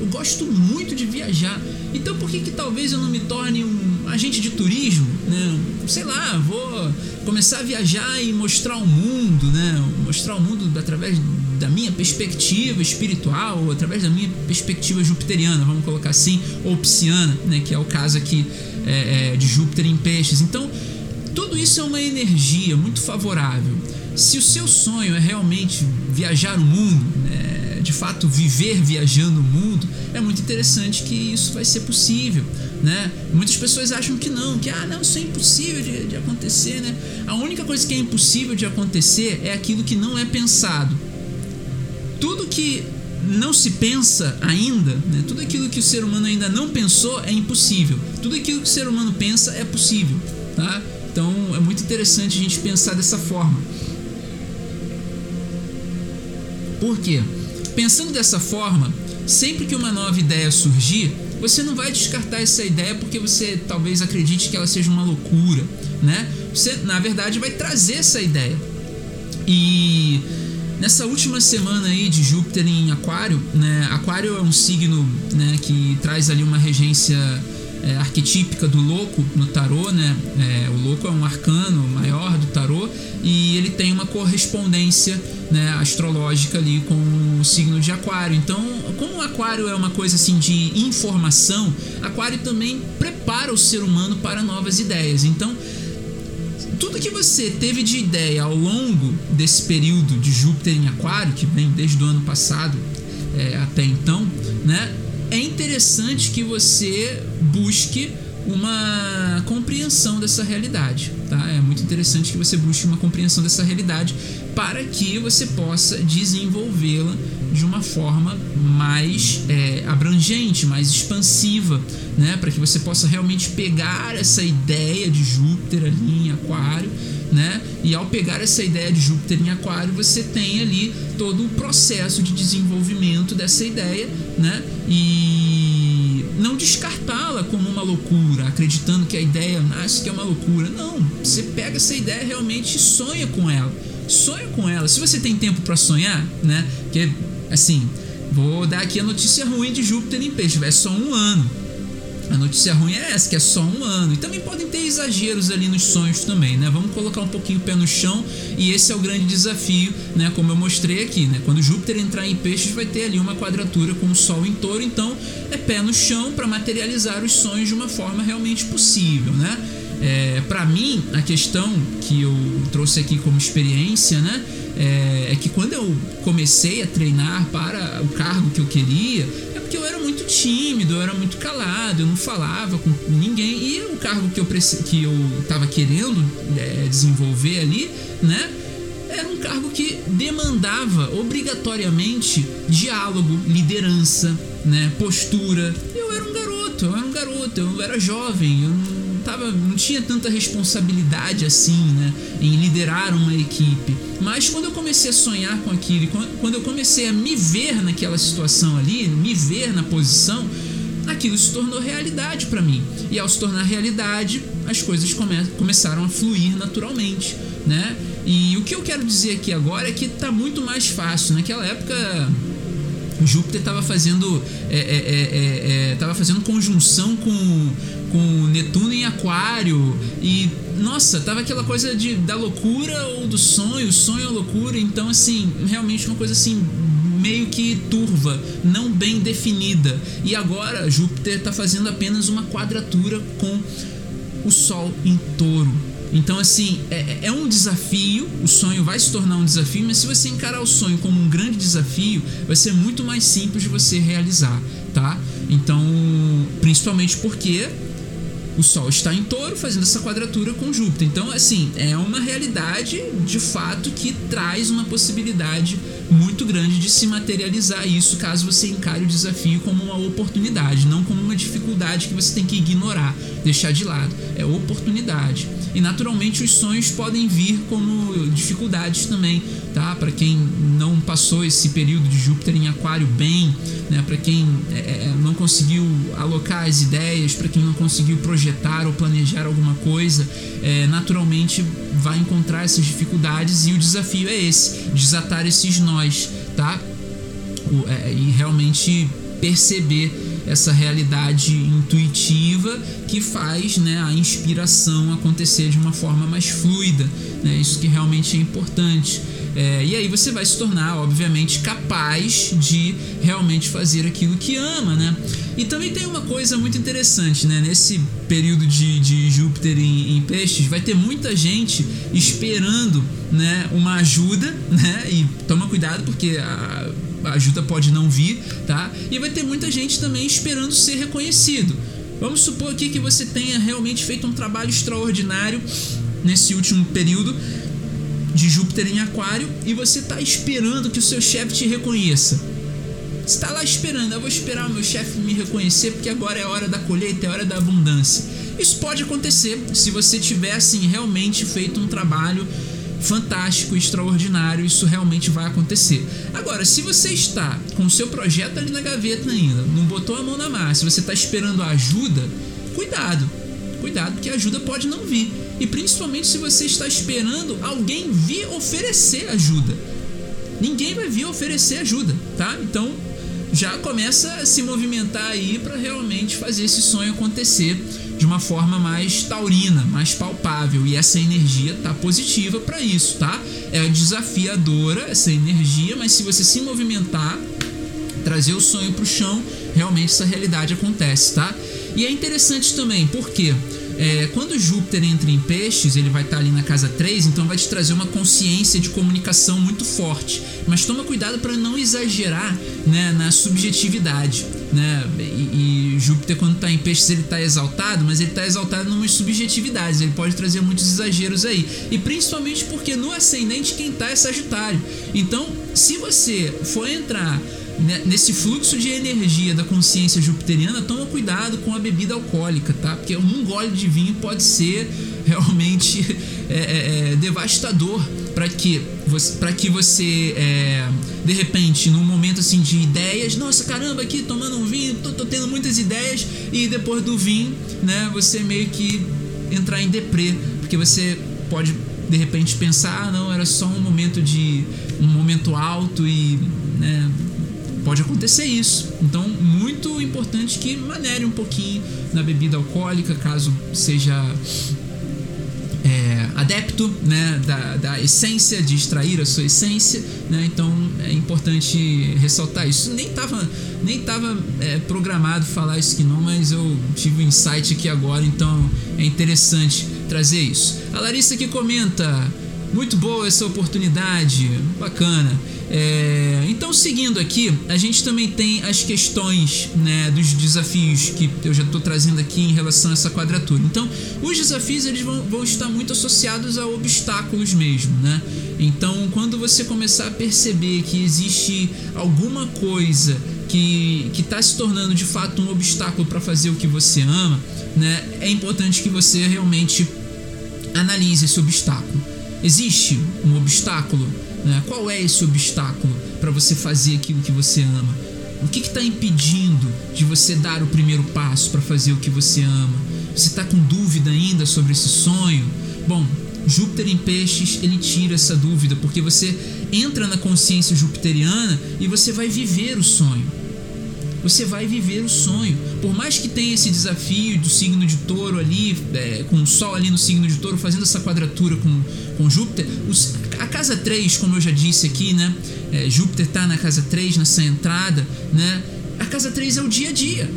Eu gosto muito de viajar. Então por que que talvez eu não me torne um agente de turismo, né? Sei lá, vou começar a viajar e mostrar o mundo, né? Mostrar o mundo através da minha perspectiva espiritual, ou através da minha perspectiva jupiteriana, vamos colocar assim, ou psiana, né, que é o caso aqui é, é, de Júpiter em peixes. Então, tudo isso é uma energia muito favorável. Se o seu sonho é realmente viajar o mundo, né, de fato viver viajando o mundo, é muito interessante que isso vai ser possível. Né? Muitas pessoas acham que não, que ah, não, isso é impossível de, de acontecer. Né? A única coisa que é impossível de acontecer é aquilo que não é pensado tudo que não se pensa ainda, né? tudo aquilo que o ser humano ainda não pensou é impossível. Tudo aquilo que o ser humano pensa é possível, tá? Então é muito interessante a gente pensar dessa forma. Por quê? Pensando dessa forma, sempre que uma nova ideia surgir, você não vai descartar essa ideia porque você talvez acredite que ela seja uma loucura, né? Você, na verdade, vai trazer essa ideia. E Nessa última semana aí de Júpiter em Aquário, né? Aquário é um signo, né, que traz ali uma regência é, arquetípica do louco no tarô, né? É, o louco é um arcano maior do tarô e ele tem uma correspondência né, astrológica ali com o signo de Aquário. Então, como o Aquário é uma coisa assim de informação, Aquário também prepara o ser humano para novas ideias. Então, tudo que você teve de ideia ao longo desse período de Júpiter em Aquário, que vem desde o ano passado é, até então, né? É interessante que você busque uma compreensão dessa realidade, tá? É muito interessante que você busque uma compreensão dessa realidade para que você possa desenvolvê-la de uma forma mais é, abrangente, mais expansiva, né? Para que você possa realmente pegar essa ideia de Júpiter ali em Aquário, né? E ao pegar essa ideia de Júpiter em Aquário, você tem ali todo o processo de desenvolvimento dessa ideia, né? E não descartá-la como uma loucura, acreditando que a ideia nasce que é uma loucura. Não, você pega essa ideia realmente e sonha com ela. Sonha com ela. Se você tem tempo para sonhar, né? Que assim, vou dar aqui a notícia ruim de Júpiter em Peixe, é só um ano. A notícia ruim é essa, que é só um ano. E também podem ter exageros ali nos sonhos também, né? Vamos colocar um pouquinho o pé no chão e esse é o grande desafio, né? Como eu mostrei aqui, né? Quando Júpiter entrar em peixes, vai ter ali uma quadratura com o Sol em touro, então é pé no chão para materializar os sonhos de uma forma realmente possível, né? É, para mim, a questão que eu trouxe aqui como experiência, né? É, é que quando eu comecei a treinar para o cargo que eu queria, porque eu era muito tímido, eu era muito calado, eu não falava com ninguém. E o cargo que eu, que eu tava querendo é, desenvolver ali, né? Era um cargo que demandava obrigatoriamente diálogo, liderança, né? Postura. Eu era um garoto, eu era um garoto, eu era jovem, eu não tava, não tinha tanta responsabilidade assim, né, em liderar uma equipe. Mas quando eu comecei a sonhar com aquilo, quando eu comecei a me ver naquela situação ali, me ver na posição, aquilo se tornou realidade para mim. E ao se tornar realidade, as coisas come começaram a fluir naturalmente, né? E o que eu quero dizer aqui agora é que tá muito mais fácil. Naquela época, Júpiter estava fazendo é, é, é, é, tava fazendo conjunção com, com Netuno em Aquário e nossa tava aquela coisa de da loucura ou do sonho sonho ou loucura então assim realmente uma coisa assim meio que turva não bem definida. E agora Júpiter está fazendo apenas uma quadratura com o Sol em Touro então, assim, é, é, um desafio, o sonho vai se tornar um desafio, mas se você encarar o sonho como um grande desafio, vai ser muito mais simples de você realizar, tá? Então, principalmente porque o Sol está em touro fazendo essa quadratura com Júpiter. Então, assim, é uma realidade de fato que traz uma possibilidade muito grande de se materializar isso caso você encare o desafio como uma oportunidade, não como uma dificuldade que você tem que ignorar, deixar de lado. É oportunidade. E naturalmente os sonhos podem vir como dificuldades também, tá? Para quem não passou esse período de Júpiter em Aquário bem, né? Para quem é, é, não conseguiu alocar as ideias, para quem não conseguiu projetar ou planejar alguma coisa, é, naturalmente vai encontrar essas dificuldades e o desafio é esse, desatar esses nós, tá? É, e realmente perceber essa realidade intuitiva que faz né, a inspiração acontecer de uma forma mais fluida. Né? Isso que realmente é importante. É, e aí você vai se tornar, obviamente, capaz de realmente fazer aquilo que ama, né? E também tem uma coisa muito interessante, né? Nesse período de, de Júpiter em, em, peixes, vai ter muita gente esperando, né, uma ajuda, né? E toma cuidado porque a, a ajuda pode não vir, tá? E vai ter muita gente também esperando ser reconhecido. Vamos supor aqui que você tenha realmente feito um trabalho extraordinário nesse último período de Júpiter em Aquário e você está esperando que o seu chefe te reconheça. Você está lá esperando, eu vou esperar o meu chefe me reconhecer porque agora é hora da colheita, é hora da abundância. Isso pode acontecer se você tiver assim, realmente feito um trabalho fantástico, extraordinário, isso realmente vai acontecer. Agora, se você está com o seu projeto ali na gaveta ainda, não botou a mão na massa, você está esperando a ajuda, cuidado, cuidado, porque a ajuda pode não vir. E principalmente se você está esperando alguém vir oferecer ajuda. ninguém vai vir oferecer ajuda, tá? Então já começa a se movimentar aí para realmente fazer esse sonho acontecer de uma forma mais taurina, mais palpável. E essa energia tá positiva para isso, tá? É desafiadora essa energia, mas se você se movimentar, trazer o sonho pro chão, realmente essa realidade acontece, tá? E é interessante também, porque é, quando Júpiter entra em peixes, ele vai estar tá ali na casa 3, então vai te trazer uma consciência de comunicação muito forte. Mas toma cuidado para não exagerar né, na subjetividade. Né? E, e Júpiter, quando está em peixes, ele está exaltado, mas ele está exaltado em umas subjetividades. Ele pode trazer muitos exageros aí. E principalmente porque no ascendente quem está é Sagitário. Então, se você for entrar nesse fluxo de energia da consciência jupiteriana, toma cuidado com a bebida alcoólica, tá? Porque um gole de vinho pode ser realmente é, é, é, devastador para que você, para que você é, de repente, num momento assim de ideias, nossa caramba, aqui tomando um vinho, tô, tô, tendo muitas ideias e depois do vinho, né, você meio que entrar em deprê, porque você pode de repente pensar, ah, não, era só um momento de um momento alto e né, pode acontecer isso. Então, muito importante que manere um pouquinho na bebida alcoólica, caso seja é, adepto né, da, da essência, de extrair a sua essência. Né? Então, é importante ressaltar isso. Nem estava nem tava, é, programado falar isso aqui não, mas eu tive um insight aqui agora, então é interessante trazer isso. A Larissa aqui comenta. Muito boa essa oportunidade, bacana. É, então, seguindo aqui, a gente também tem as questões né, dos desafios que eu já estou trazendo aqui em relação a essa quadratura. Então, os desafios eles vão, vão estar muito associados a obstáculos mesmo, né? Então, quando você começar a perceber que existe alguma coisa que está se tornando de fato um obstáculo para fazer o que você ama, né, é importante que você realmente analise esse obstáculo. Existe um obstáculo? Né? Qual é esse obstáculo para você fazer aquilo que você ama? O que está impedindo de você dar o primeiro passo para fazer o que você ama? Você está com dúvida ainda sobre esse sonho? Bom, Júpiter em peixes ele tira essa dúvida porque você entra na consciência jupiteriana e você vai viver o sonho você vai viver o sonho. Por mais que tenha esse desafio do signo de touro ali, é, com o Sol ali no signo de touro, fazendo essa quadratura com, com Júpiter, os, a casa 3, como eu já disse aqui, né? É, Júpiter está na casa 3, nessa entrada, né? A casa 3 é o dia a dia.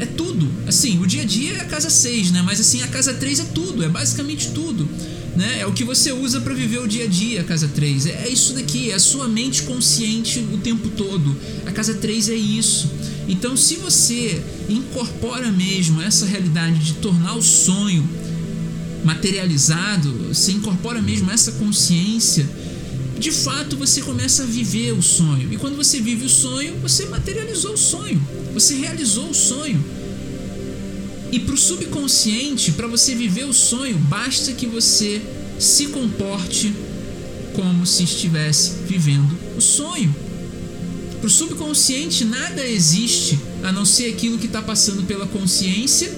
É tudo. Assim, o dia a dia é a casa 6, né? Mas assim, a casa 3 é tudo, é basicamente tudo. Né? É o que você usa para viver o dia a dia, a casa 3. É isso daqui, é a sua mente consciente o tempo todo. A casa 3 é isso. Então, se você incorpora mesmo essa realidade de tornar o sonho materializado, você incorpora mesmo essa consciência, de fato você começa a viver o sonho. E quando você vive o sonho, você materializou o sonho, você realizou o sonho. E para o subconsciente, para você viver o sonho, basta que você se comporte como se estivesse vivendo o sonho. Para o subconsciente, nada existe a não ser aquilo que está passando pela consciência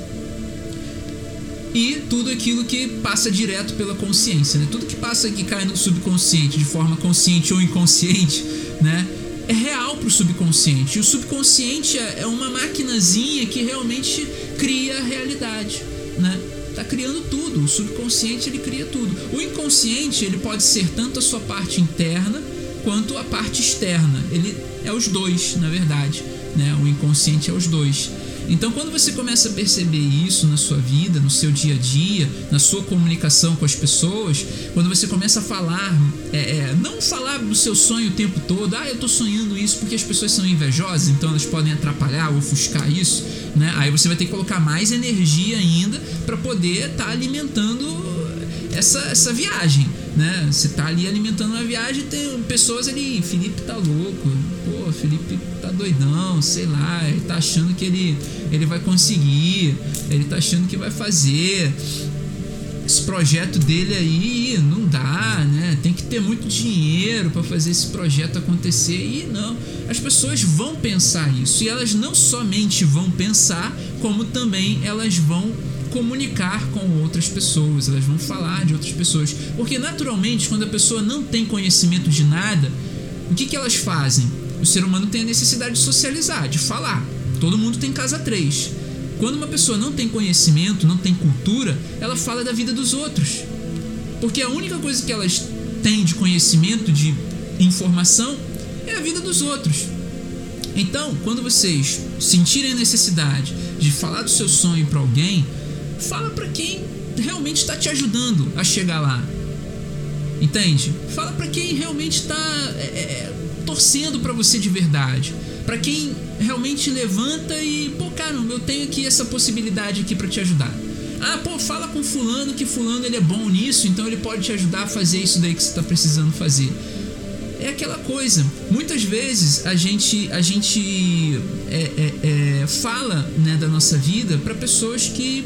e tudo aquilo que passa direto pela consciência. Né? Tudo que passa que cai no subconsciente de forma consciente ou inconsciente, né? é real para o subconsciente. E o subconsciente é, é uma maquinazinha que realmente cria a realidade, né? Tá criando tudo. O subconsciente ele cria tudo. O inconsciente ele pode ser tanto a sua parte interna quanto a parte externa. Ele é os dois, na verdade. Né? O inconsciente é os dois. Então, quando você começa a perceber isso na sua vida, no seu dia a dia, na sua comunicação com as pessoas, quando você começa a falar, é, é, não falar do seu sonho o tempo todo, ah, eu tô sonhando isso porque as pessoas são invejosas, então elas podem atrapalhar ou ofuscar isso, né? Aí você vai ter que colocar mais energia ainda para poder estar tá alimentando essa, essa viagem, né? Você tá ali alimentando uma viagem, tem pessoas ali, Felipe tá louco, pô, Felipe tá doidão, sei lá, ele tá achando que ele, ele vai conseguir, ele tá achando que vai fazer. Esse projeto dele aí não dá, né? Tem que ter muito dinheiro para fazer esse projeto acontecer. E não, as pessoas vão pensar isso. E elas não somente vão pensar, como também elas vão comunicar com outras pessoas, elas vão falar de outras pessoas. Porque naturalmente, quando a pessoa não tem conhecimento de nada, o que, que elas fazem? O ser humano tem a necessidade de socializar, de falar. Todo mundo tem casa três. Quando uma pessoa não tem conhecimento, não tem cultura, ela fala da vida dos outros. Porque a única coisa que elas têm de conhecimento, de informação, é a vida dos outros. Então, quando vocês sentirem a necessidade de falar do seu sonho para alguém, fala para quem realmente está te ajudando a chegar lá. Entende? Fala para quem realmente está é, é, torcendo para você de verdade. Para quem realmente levanta e, pô, caramba, eu tenho aqui essa possibilidade aqui para te ajudar. Ah, pô, fala com fulano que fulano ele é bom nisso, então ele pode te ajudar a fazer isso daí que você está precisando fazer. É aquela coisa. Muitas vezes a gente a gente é, é, é, fala né, da nossa vida para pessoas que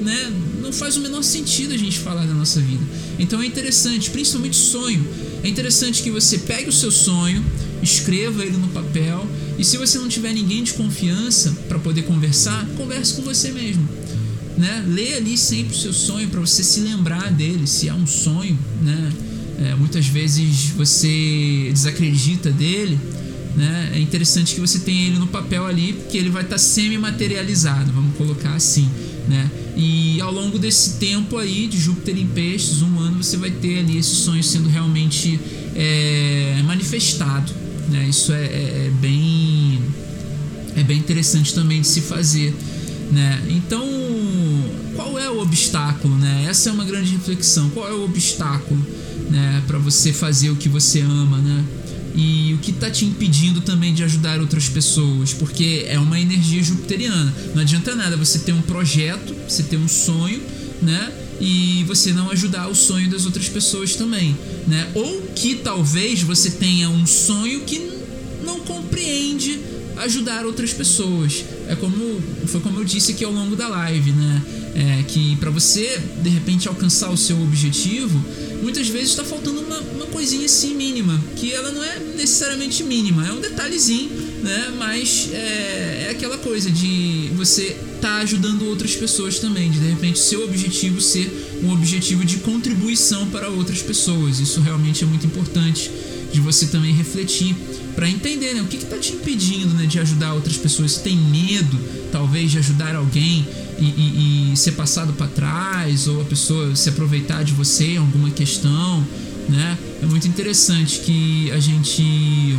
né, não faz o menor sentido a gente falar da nossa vida. Então é interessante, principalmente sonho. É interessante que você pegue o seu sonho, escreva ele no papel e se você não tiver ninguém de confiança para poder conversar, converse com você mesmo. Né? Lê ali sempre o seu sonho para você se lembrar dele, se é um sonho, né? É, muitas vezes você desacredita dele, né? É interessante que você tenha ele no papel ali, porque ele vai estar tá semi-materializado, vamos colocar assim, né? E ao longo desse tempo aí de Júpiter em Peixes, um ano, você vai ter ali esse sonho sendo realmente é, manifestado, né? Isso é, é, é bem é bem interessante também de se fazer, né? Então, qual é o obstáculo, né? Essa é uma grande reflexão. Qual é o obstáculo, né, para você fazer o que você ama, né? E o que está te impedindo também de ajudar outras pessoas, porque é uma energia jupiteriana. Não adianta nada você ter um projeto, você ter um sonho, né? E você não ajudar o sonho das outras pessoas também, né? Ou que talvez você tenha um sonho que não compreende ajudar outras pessoas. É como foi como eu disse aqui ao longo da live, né? É que para você de repente alcançar o seu objetivo, muitas vezes está faltando uma, uma coisinha assim mínima, que ela não é necessariamente mínima, é um detalhezinho, né? Mas é, é aquela coisa de você tá ajudando outras pessoas também, de de repente seu objetivo ser um objetivo de contribuição para outras pessoas. Isso realmente é muito importante de você também refletir para entender né, o que está te impedindo né, de ajudar outras pessoas. Você tem medo, talvez, de ajudar alguém e, e, e ser passado para trás, ou a pessoa se aproveitar de você em alguma questão. Né? É muito interessante que a gente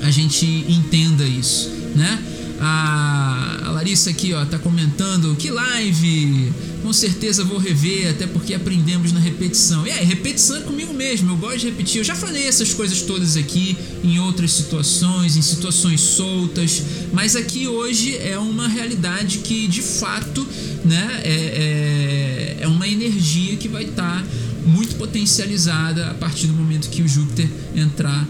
a gente entenda isso, né? A, a Larissa aqui, ó, tá comentando que live com certeza vou rever, até porque aprendemos na repetição. E é, repetição é comigo mesmo, eu gosto de repetir. Eu já falei essas coisas todas aqui em outras situações, em situações soltas, mas aqui hoje é uma realidade que de fato né, é, é, é uma energia que vai estar tá muito potencializada a partir do momento que o Júpiter entrar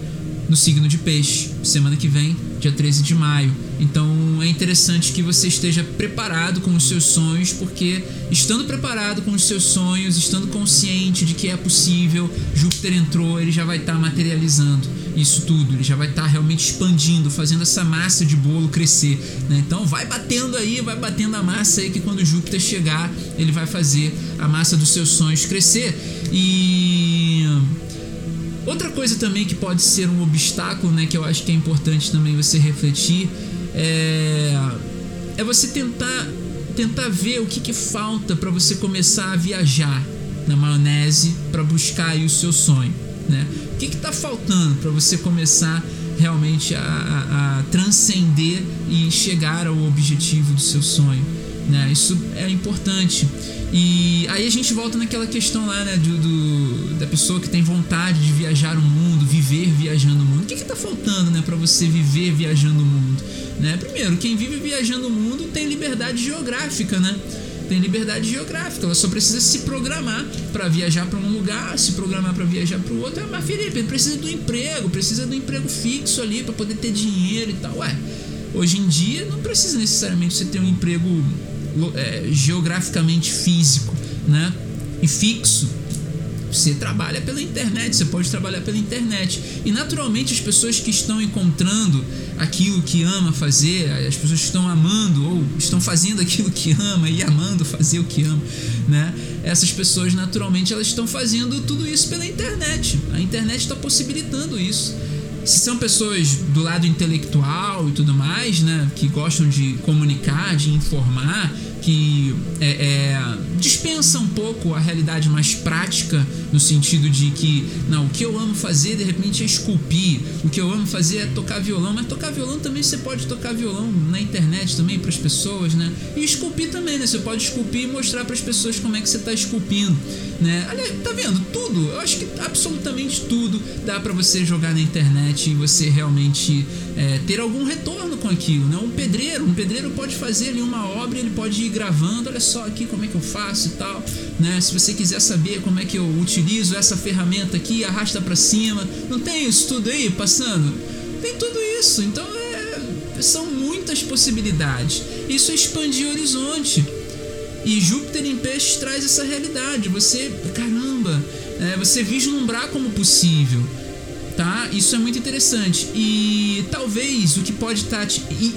no signo de Peixe, semana que vem, dia 13 de maio. Então é interessante que você esteja preparado com os seus sonhos, porque estando preparado com os seus sonhos, estando consciente de que é possível, Júpiter entrou, ele já vai estar tá materializando isso tudo, ele já vai estar tá realmente expandindo, fazendo essa massa de bolo crescer. Né? Então vai batendo aí, vai batendo a massa aí, que quando Júpiter chegar, ele vai fazer a massa dos seus sonhos crescer. E Outra coisa também que pode ser um obstáculo, né, que eu acho que é importante também você refletir, é, é você tentar tentar ver o que, que falta para você começar a viajar na maionese para buscar o seu sonho, né? O que está faltando para você começar realmente a, a, a transcender e chegar ao objetivo do seu sonho? Né? Isso é importante. E aí a gente volta naquela questão lá, né, do, do, da pessoa que tem vontade de viajar o mundo, viver viajando o mundo. O que está faltando, né, para você viver viajando o mundo? Né? Primeiro, quem vive viajando o mundo tem liberdade geográfica, né? Tem liberdade geográfica, ela só precisa se programar para viajar para um lugar, se programar para viajar para o outro. Mas Felipe, precisa do emprego, precisa do emprego fixo ali para poder ter dinheiro e tal. Ué, hoje em dia não precisa necessariamente você ter um emprego é, geograficamente físico, né? E fixo. você trabalha pela internet, você pode trabalhar pela internet. E naturalmente as pessoas que estão encontrando aquilo que ama fazer, as pessoas que estão amando ou estão fazendo aquilo que ama e amando fazer o que ama, né? Essas pessoas naturalmente elas estão fazendo tudo isso pela internet. A internet está possibilitando isso se são pessoas do lado intelectual e tudo mais, né, que gostam de comunicar, de informar, que é, é, dispensa um pouco a realidade mais prática, no sentido de que, não, o que eu amo fazer de repente é esculpir, o que eu amo fazer é tocar violão, mas tocar violão também você pode tocar violão na internet também para as pessoas, né? E esculpir também, né? Você pode esculpir e mostrar para as pessoas como é que você está esculpindo, né? Aliás, tá vendo? Tudo, eu acho que absolutamente tudo dá para você jogar na internet e você realmente é, ter algum retorno com aquilo, né? Um pedreiro, um pedreiro pode fazer ali uma obra, ele pode ir gravando, olha só aqui como é que eu faço e tal, né? Se você quiser saber como é que eu utilizo essa ferramenta aqui, arrasta para cima, não tem isso tudo aí passando? Tem tudo isso, então é, são muitas possibilidades. Isso é expandir o horizonte. E Júpiter em peixes traz essa realidade. Você, caramba, é, você vislumbrar como possível tá? Isso é muito interessante. E talvez o que pode tá,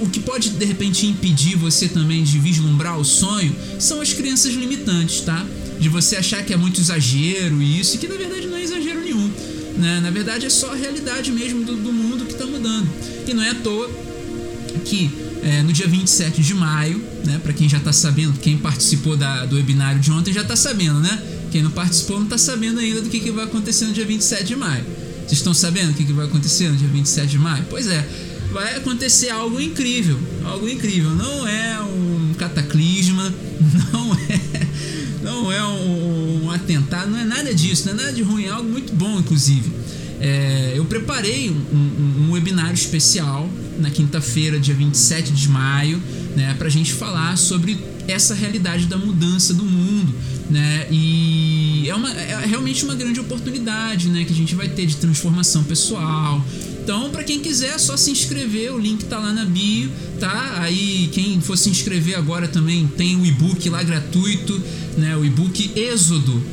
o que pode de repente impedir você também de vislumbrar o sonho são as crenças limitantes, tá? De você achar que é muito exagero e isso, que na verdade não é exagero nenhum. Né? Na verdade é só a realidade mesmo do, do mundo que está mudando. E não é à toa que é, no dia 27 de maio, né, para quem já está sabendo, quem participou da, do webinário de ontem já está sabendo, né? Quem não participou não está sabendo ainda do que, que vai acontecer no dia 27 de maio. Vocês estão sabendo o que, que vai acontecer no dia 27 de maio? Pois é, vai acontecer algo incrível. Algo incrível. Não é um não é um, um atentado, não é nada disso, não é nada de ruim, é algo muito bom, inclusive. É, eu preparei um, um, webinário especial na quinta-feira, dia 27 de maio, né, para a gente falar sobre essa realidade da mudança do mundo, né? E é, uma, é realmente uma grande oportunidade, né? Que a gente vai ter de transformação pessoal. Então, para quem quiser, é só se inscrever, o link tá lá na bio, tá? Aí, quem for se inscrever agora também tem o e-book lá gratuito, né? O e-book Êxodo,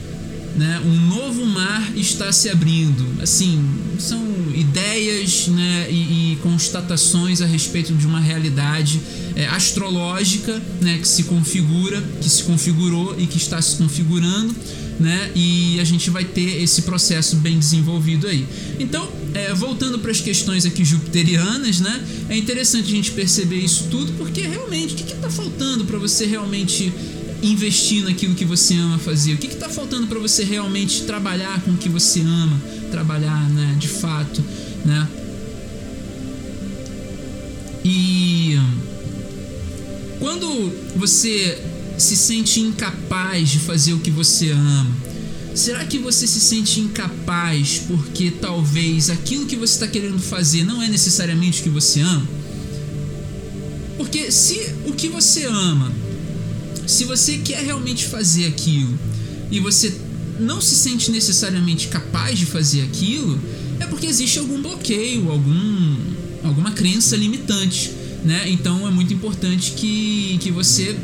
né? Um novo mar está se abrindo. Assim, são ideias né, e, e constatações a respeito de uma realidade é, astrológica né, que se configura, que se configurou e que está se configurando. Né, e a gente vai ter esse processo bem desenvolvido aí. Então, é, voltando para as questões aqui jupiterianas, né, é interessante a gente perceber isso tudo, porque realmente o que está faltando para você realmente investir naquilo que você ama fazer? O que está faltando para você realmente trabalhar com o que você ama trabalhar, né, de fato, né? E quando você se sente incapaz de fazer o que você ama, será que você se sente incapaz porque talvez aquilo que você está querendo fazer não é necessariamente o que você ama? Porque se o que você ama se você quer realmente fazer aquilo e você não se sente necessariamente capaz de fazer aquilo, é porque existe algum bloqueio, algum, alguma crença limitante, né? Então é muito importante que, que você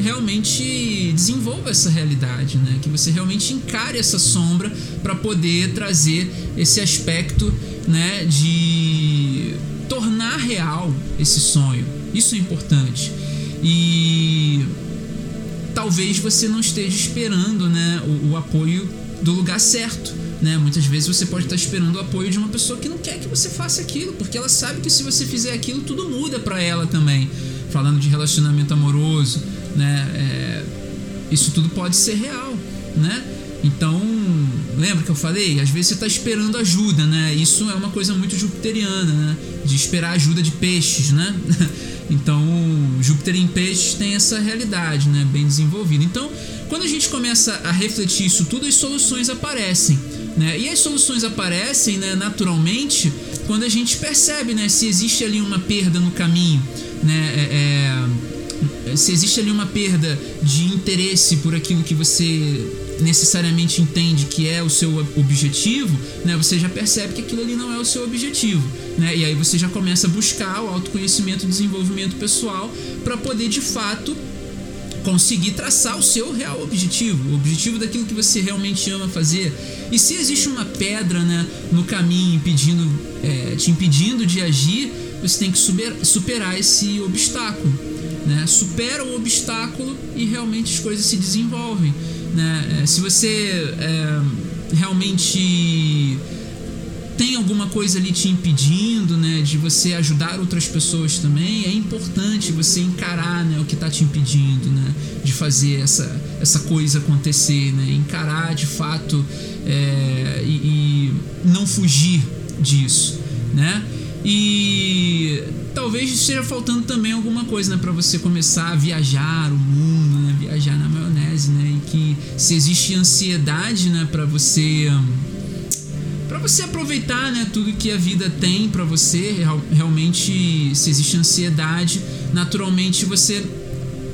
realmente desenvolva essa realidade, né? Que você realmente encare essa sombra para poder trazer esse aspecto, né, de tornar real esse sonho. Isso é importante. E talvez você não esteja esperando né, o, o apoio do lugar certo. Né? Muitas vezes você pode estar esperando o apoio de uma pessoa que não quer que você faça aquilo, porque ela sabe que se você fizer aquilo, tudo muda para ela também. Falando de relacionamento amoroso, né? É, isso tudo pode ser real, né? Então, lembra que eu falei? Às vezes você está esperando ajuda, né? Isso é uma coisa muito jupiteriana, né? De esperar ajuda de peixes, né? Então, Júpiter em peixes tem essa realidade, né, bem desenvolvida. Então, quando a gente começa a refletir isso tudo, as soluções aparecem, né? E as soluções aparecem, né, naturalmente, quando a gente percebe, né, se existe ali uma perda no caminho, né, é, é, se existe ali uma perda de interesse por aquilo que você necessariamente entende que é o seu objetivo, né, você já percebe que aquilo ali não é o seu objetivo, né? E aí você já começa a buscar o autoconhecimento e desenvolvimento pessoal para poder de fato conseguir traçar o seu real objetivo, o objetivo daquilo que você realmente ama fazer. E se existe uma pedra né, no caminho impedindo, é, te impedindo de agir, você tem que superar esse obstáculo. Né? Supera o obstáculo e realmente as coisas se desenvolvem. Né? É, se você é, realmente tem alguma coisa ali te impedindo, né, de você ajudar outras pessoas também, é importante você encarar, né, o que está te impedindo, né, de fazer essa, essa coisa acontecer, né, encarar de fato é, e, e não fugir disso, né, e talvez esteja faltando também alguma coisa, né, para você começar a viajar o mundo, né, viajar na maionese, né, e que se existe ansiedade, né, para você para você aproveitar, né, tudo que a vida tem para você, real, realmente se existe ansiedade, naturalmente você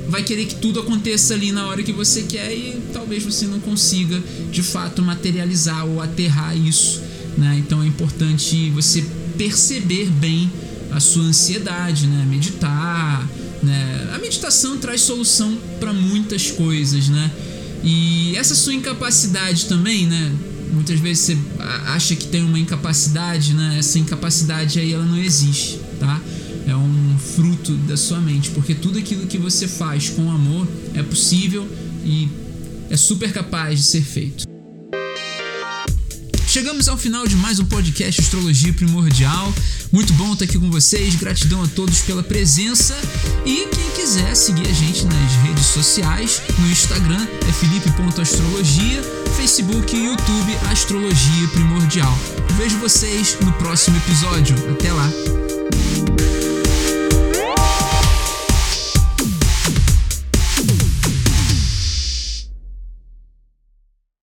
vai querer que tudo aconteça ali na hora que você quer e talvez você não consiga de fato materializar ou aterrar isso, né? Então é importante você perceber bem a sua ansiedade, né? Meditar, né? A meditação traz solução para muitas coisas, né? E essa sua incapacidade também, né? Muitas vezes você acha que tem uma incapacidade, né? Essa incapacidade aí ela não existe, tá? É um fruto da sua mente, porque tudo aquilo que você faz com amor é possível e é super capaz de ser feito. Chegamos ao final de mais um podcast Astrologia Primordial. Muito bom estar aqui com vocês. Gratidão a todos pela presença. E quem quiser seguir a gente nas redes sociais, no Instagram é felipe.astrologia, Facebook e YouTube Astrologia Primordial. Vejo vocês no próximo episódio. Até lá!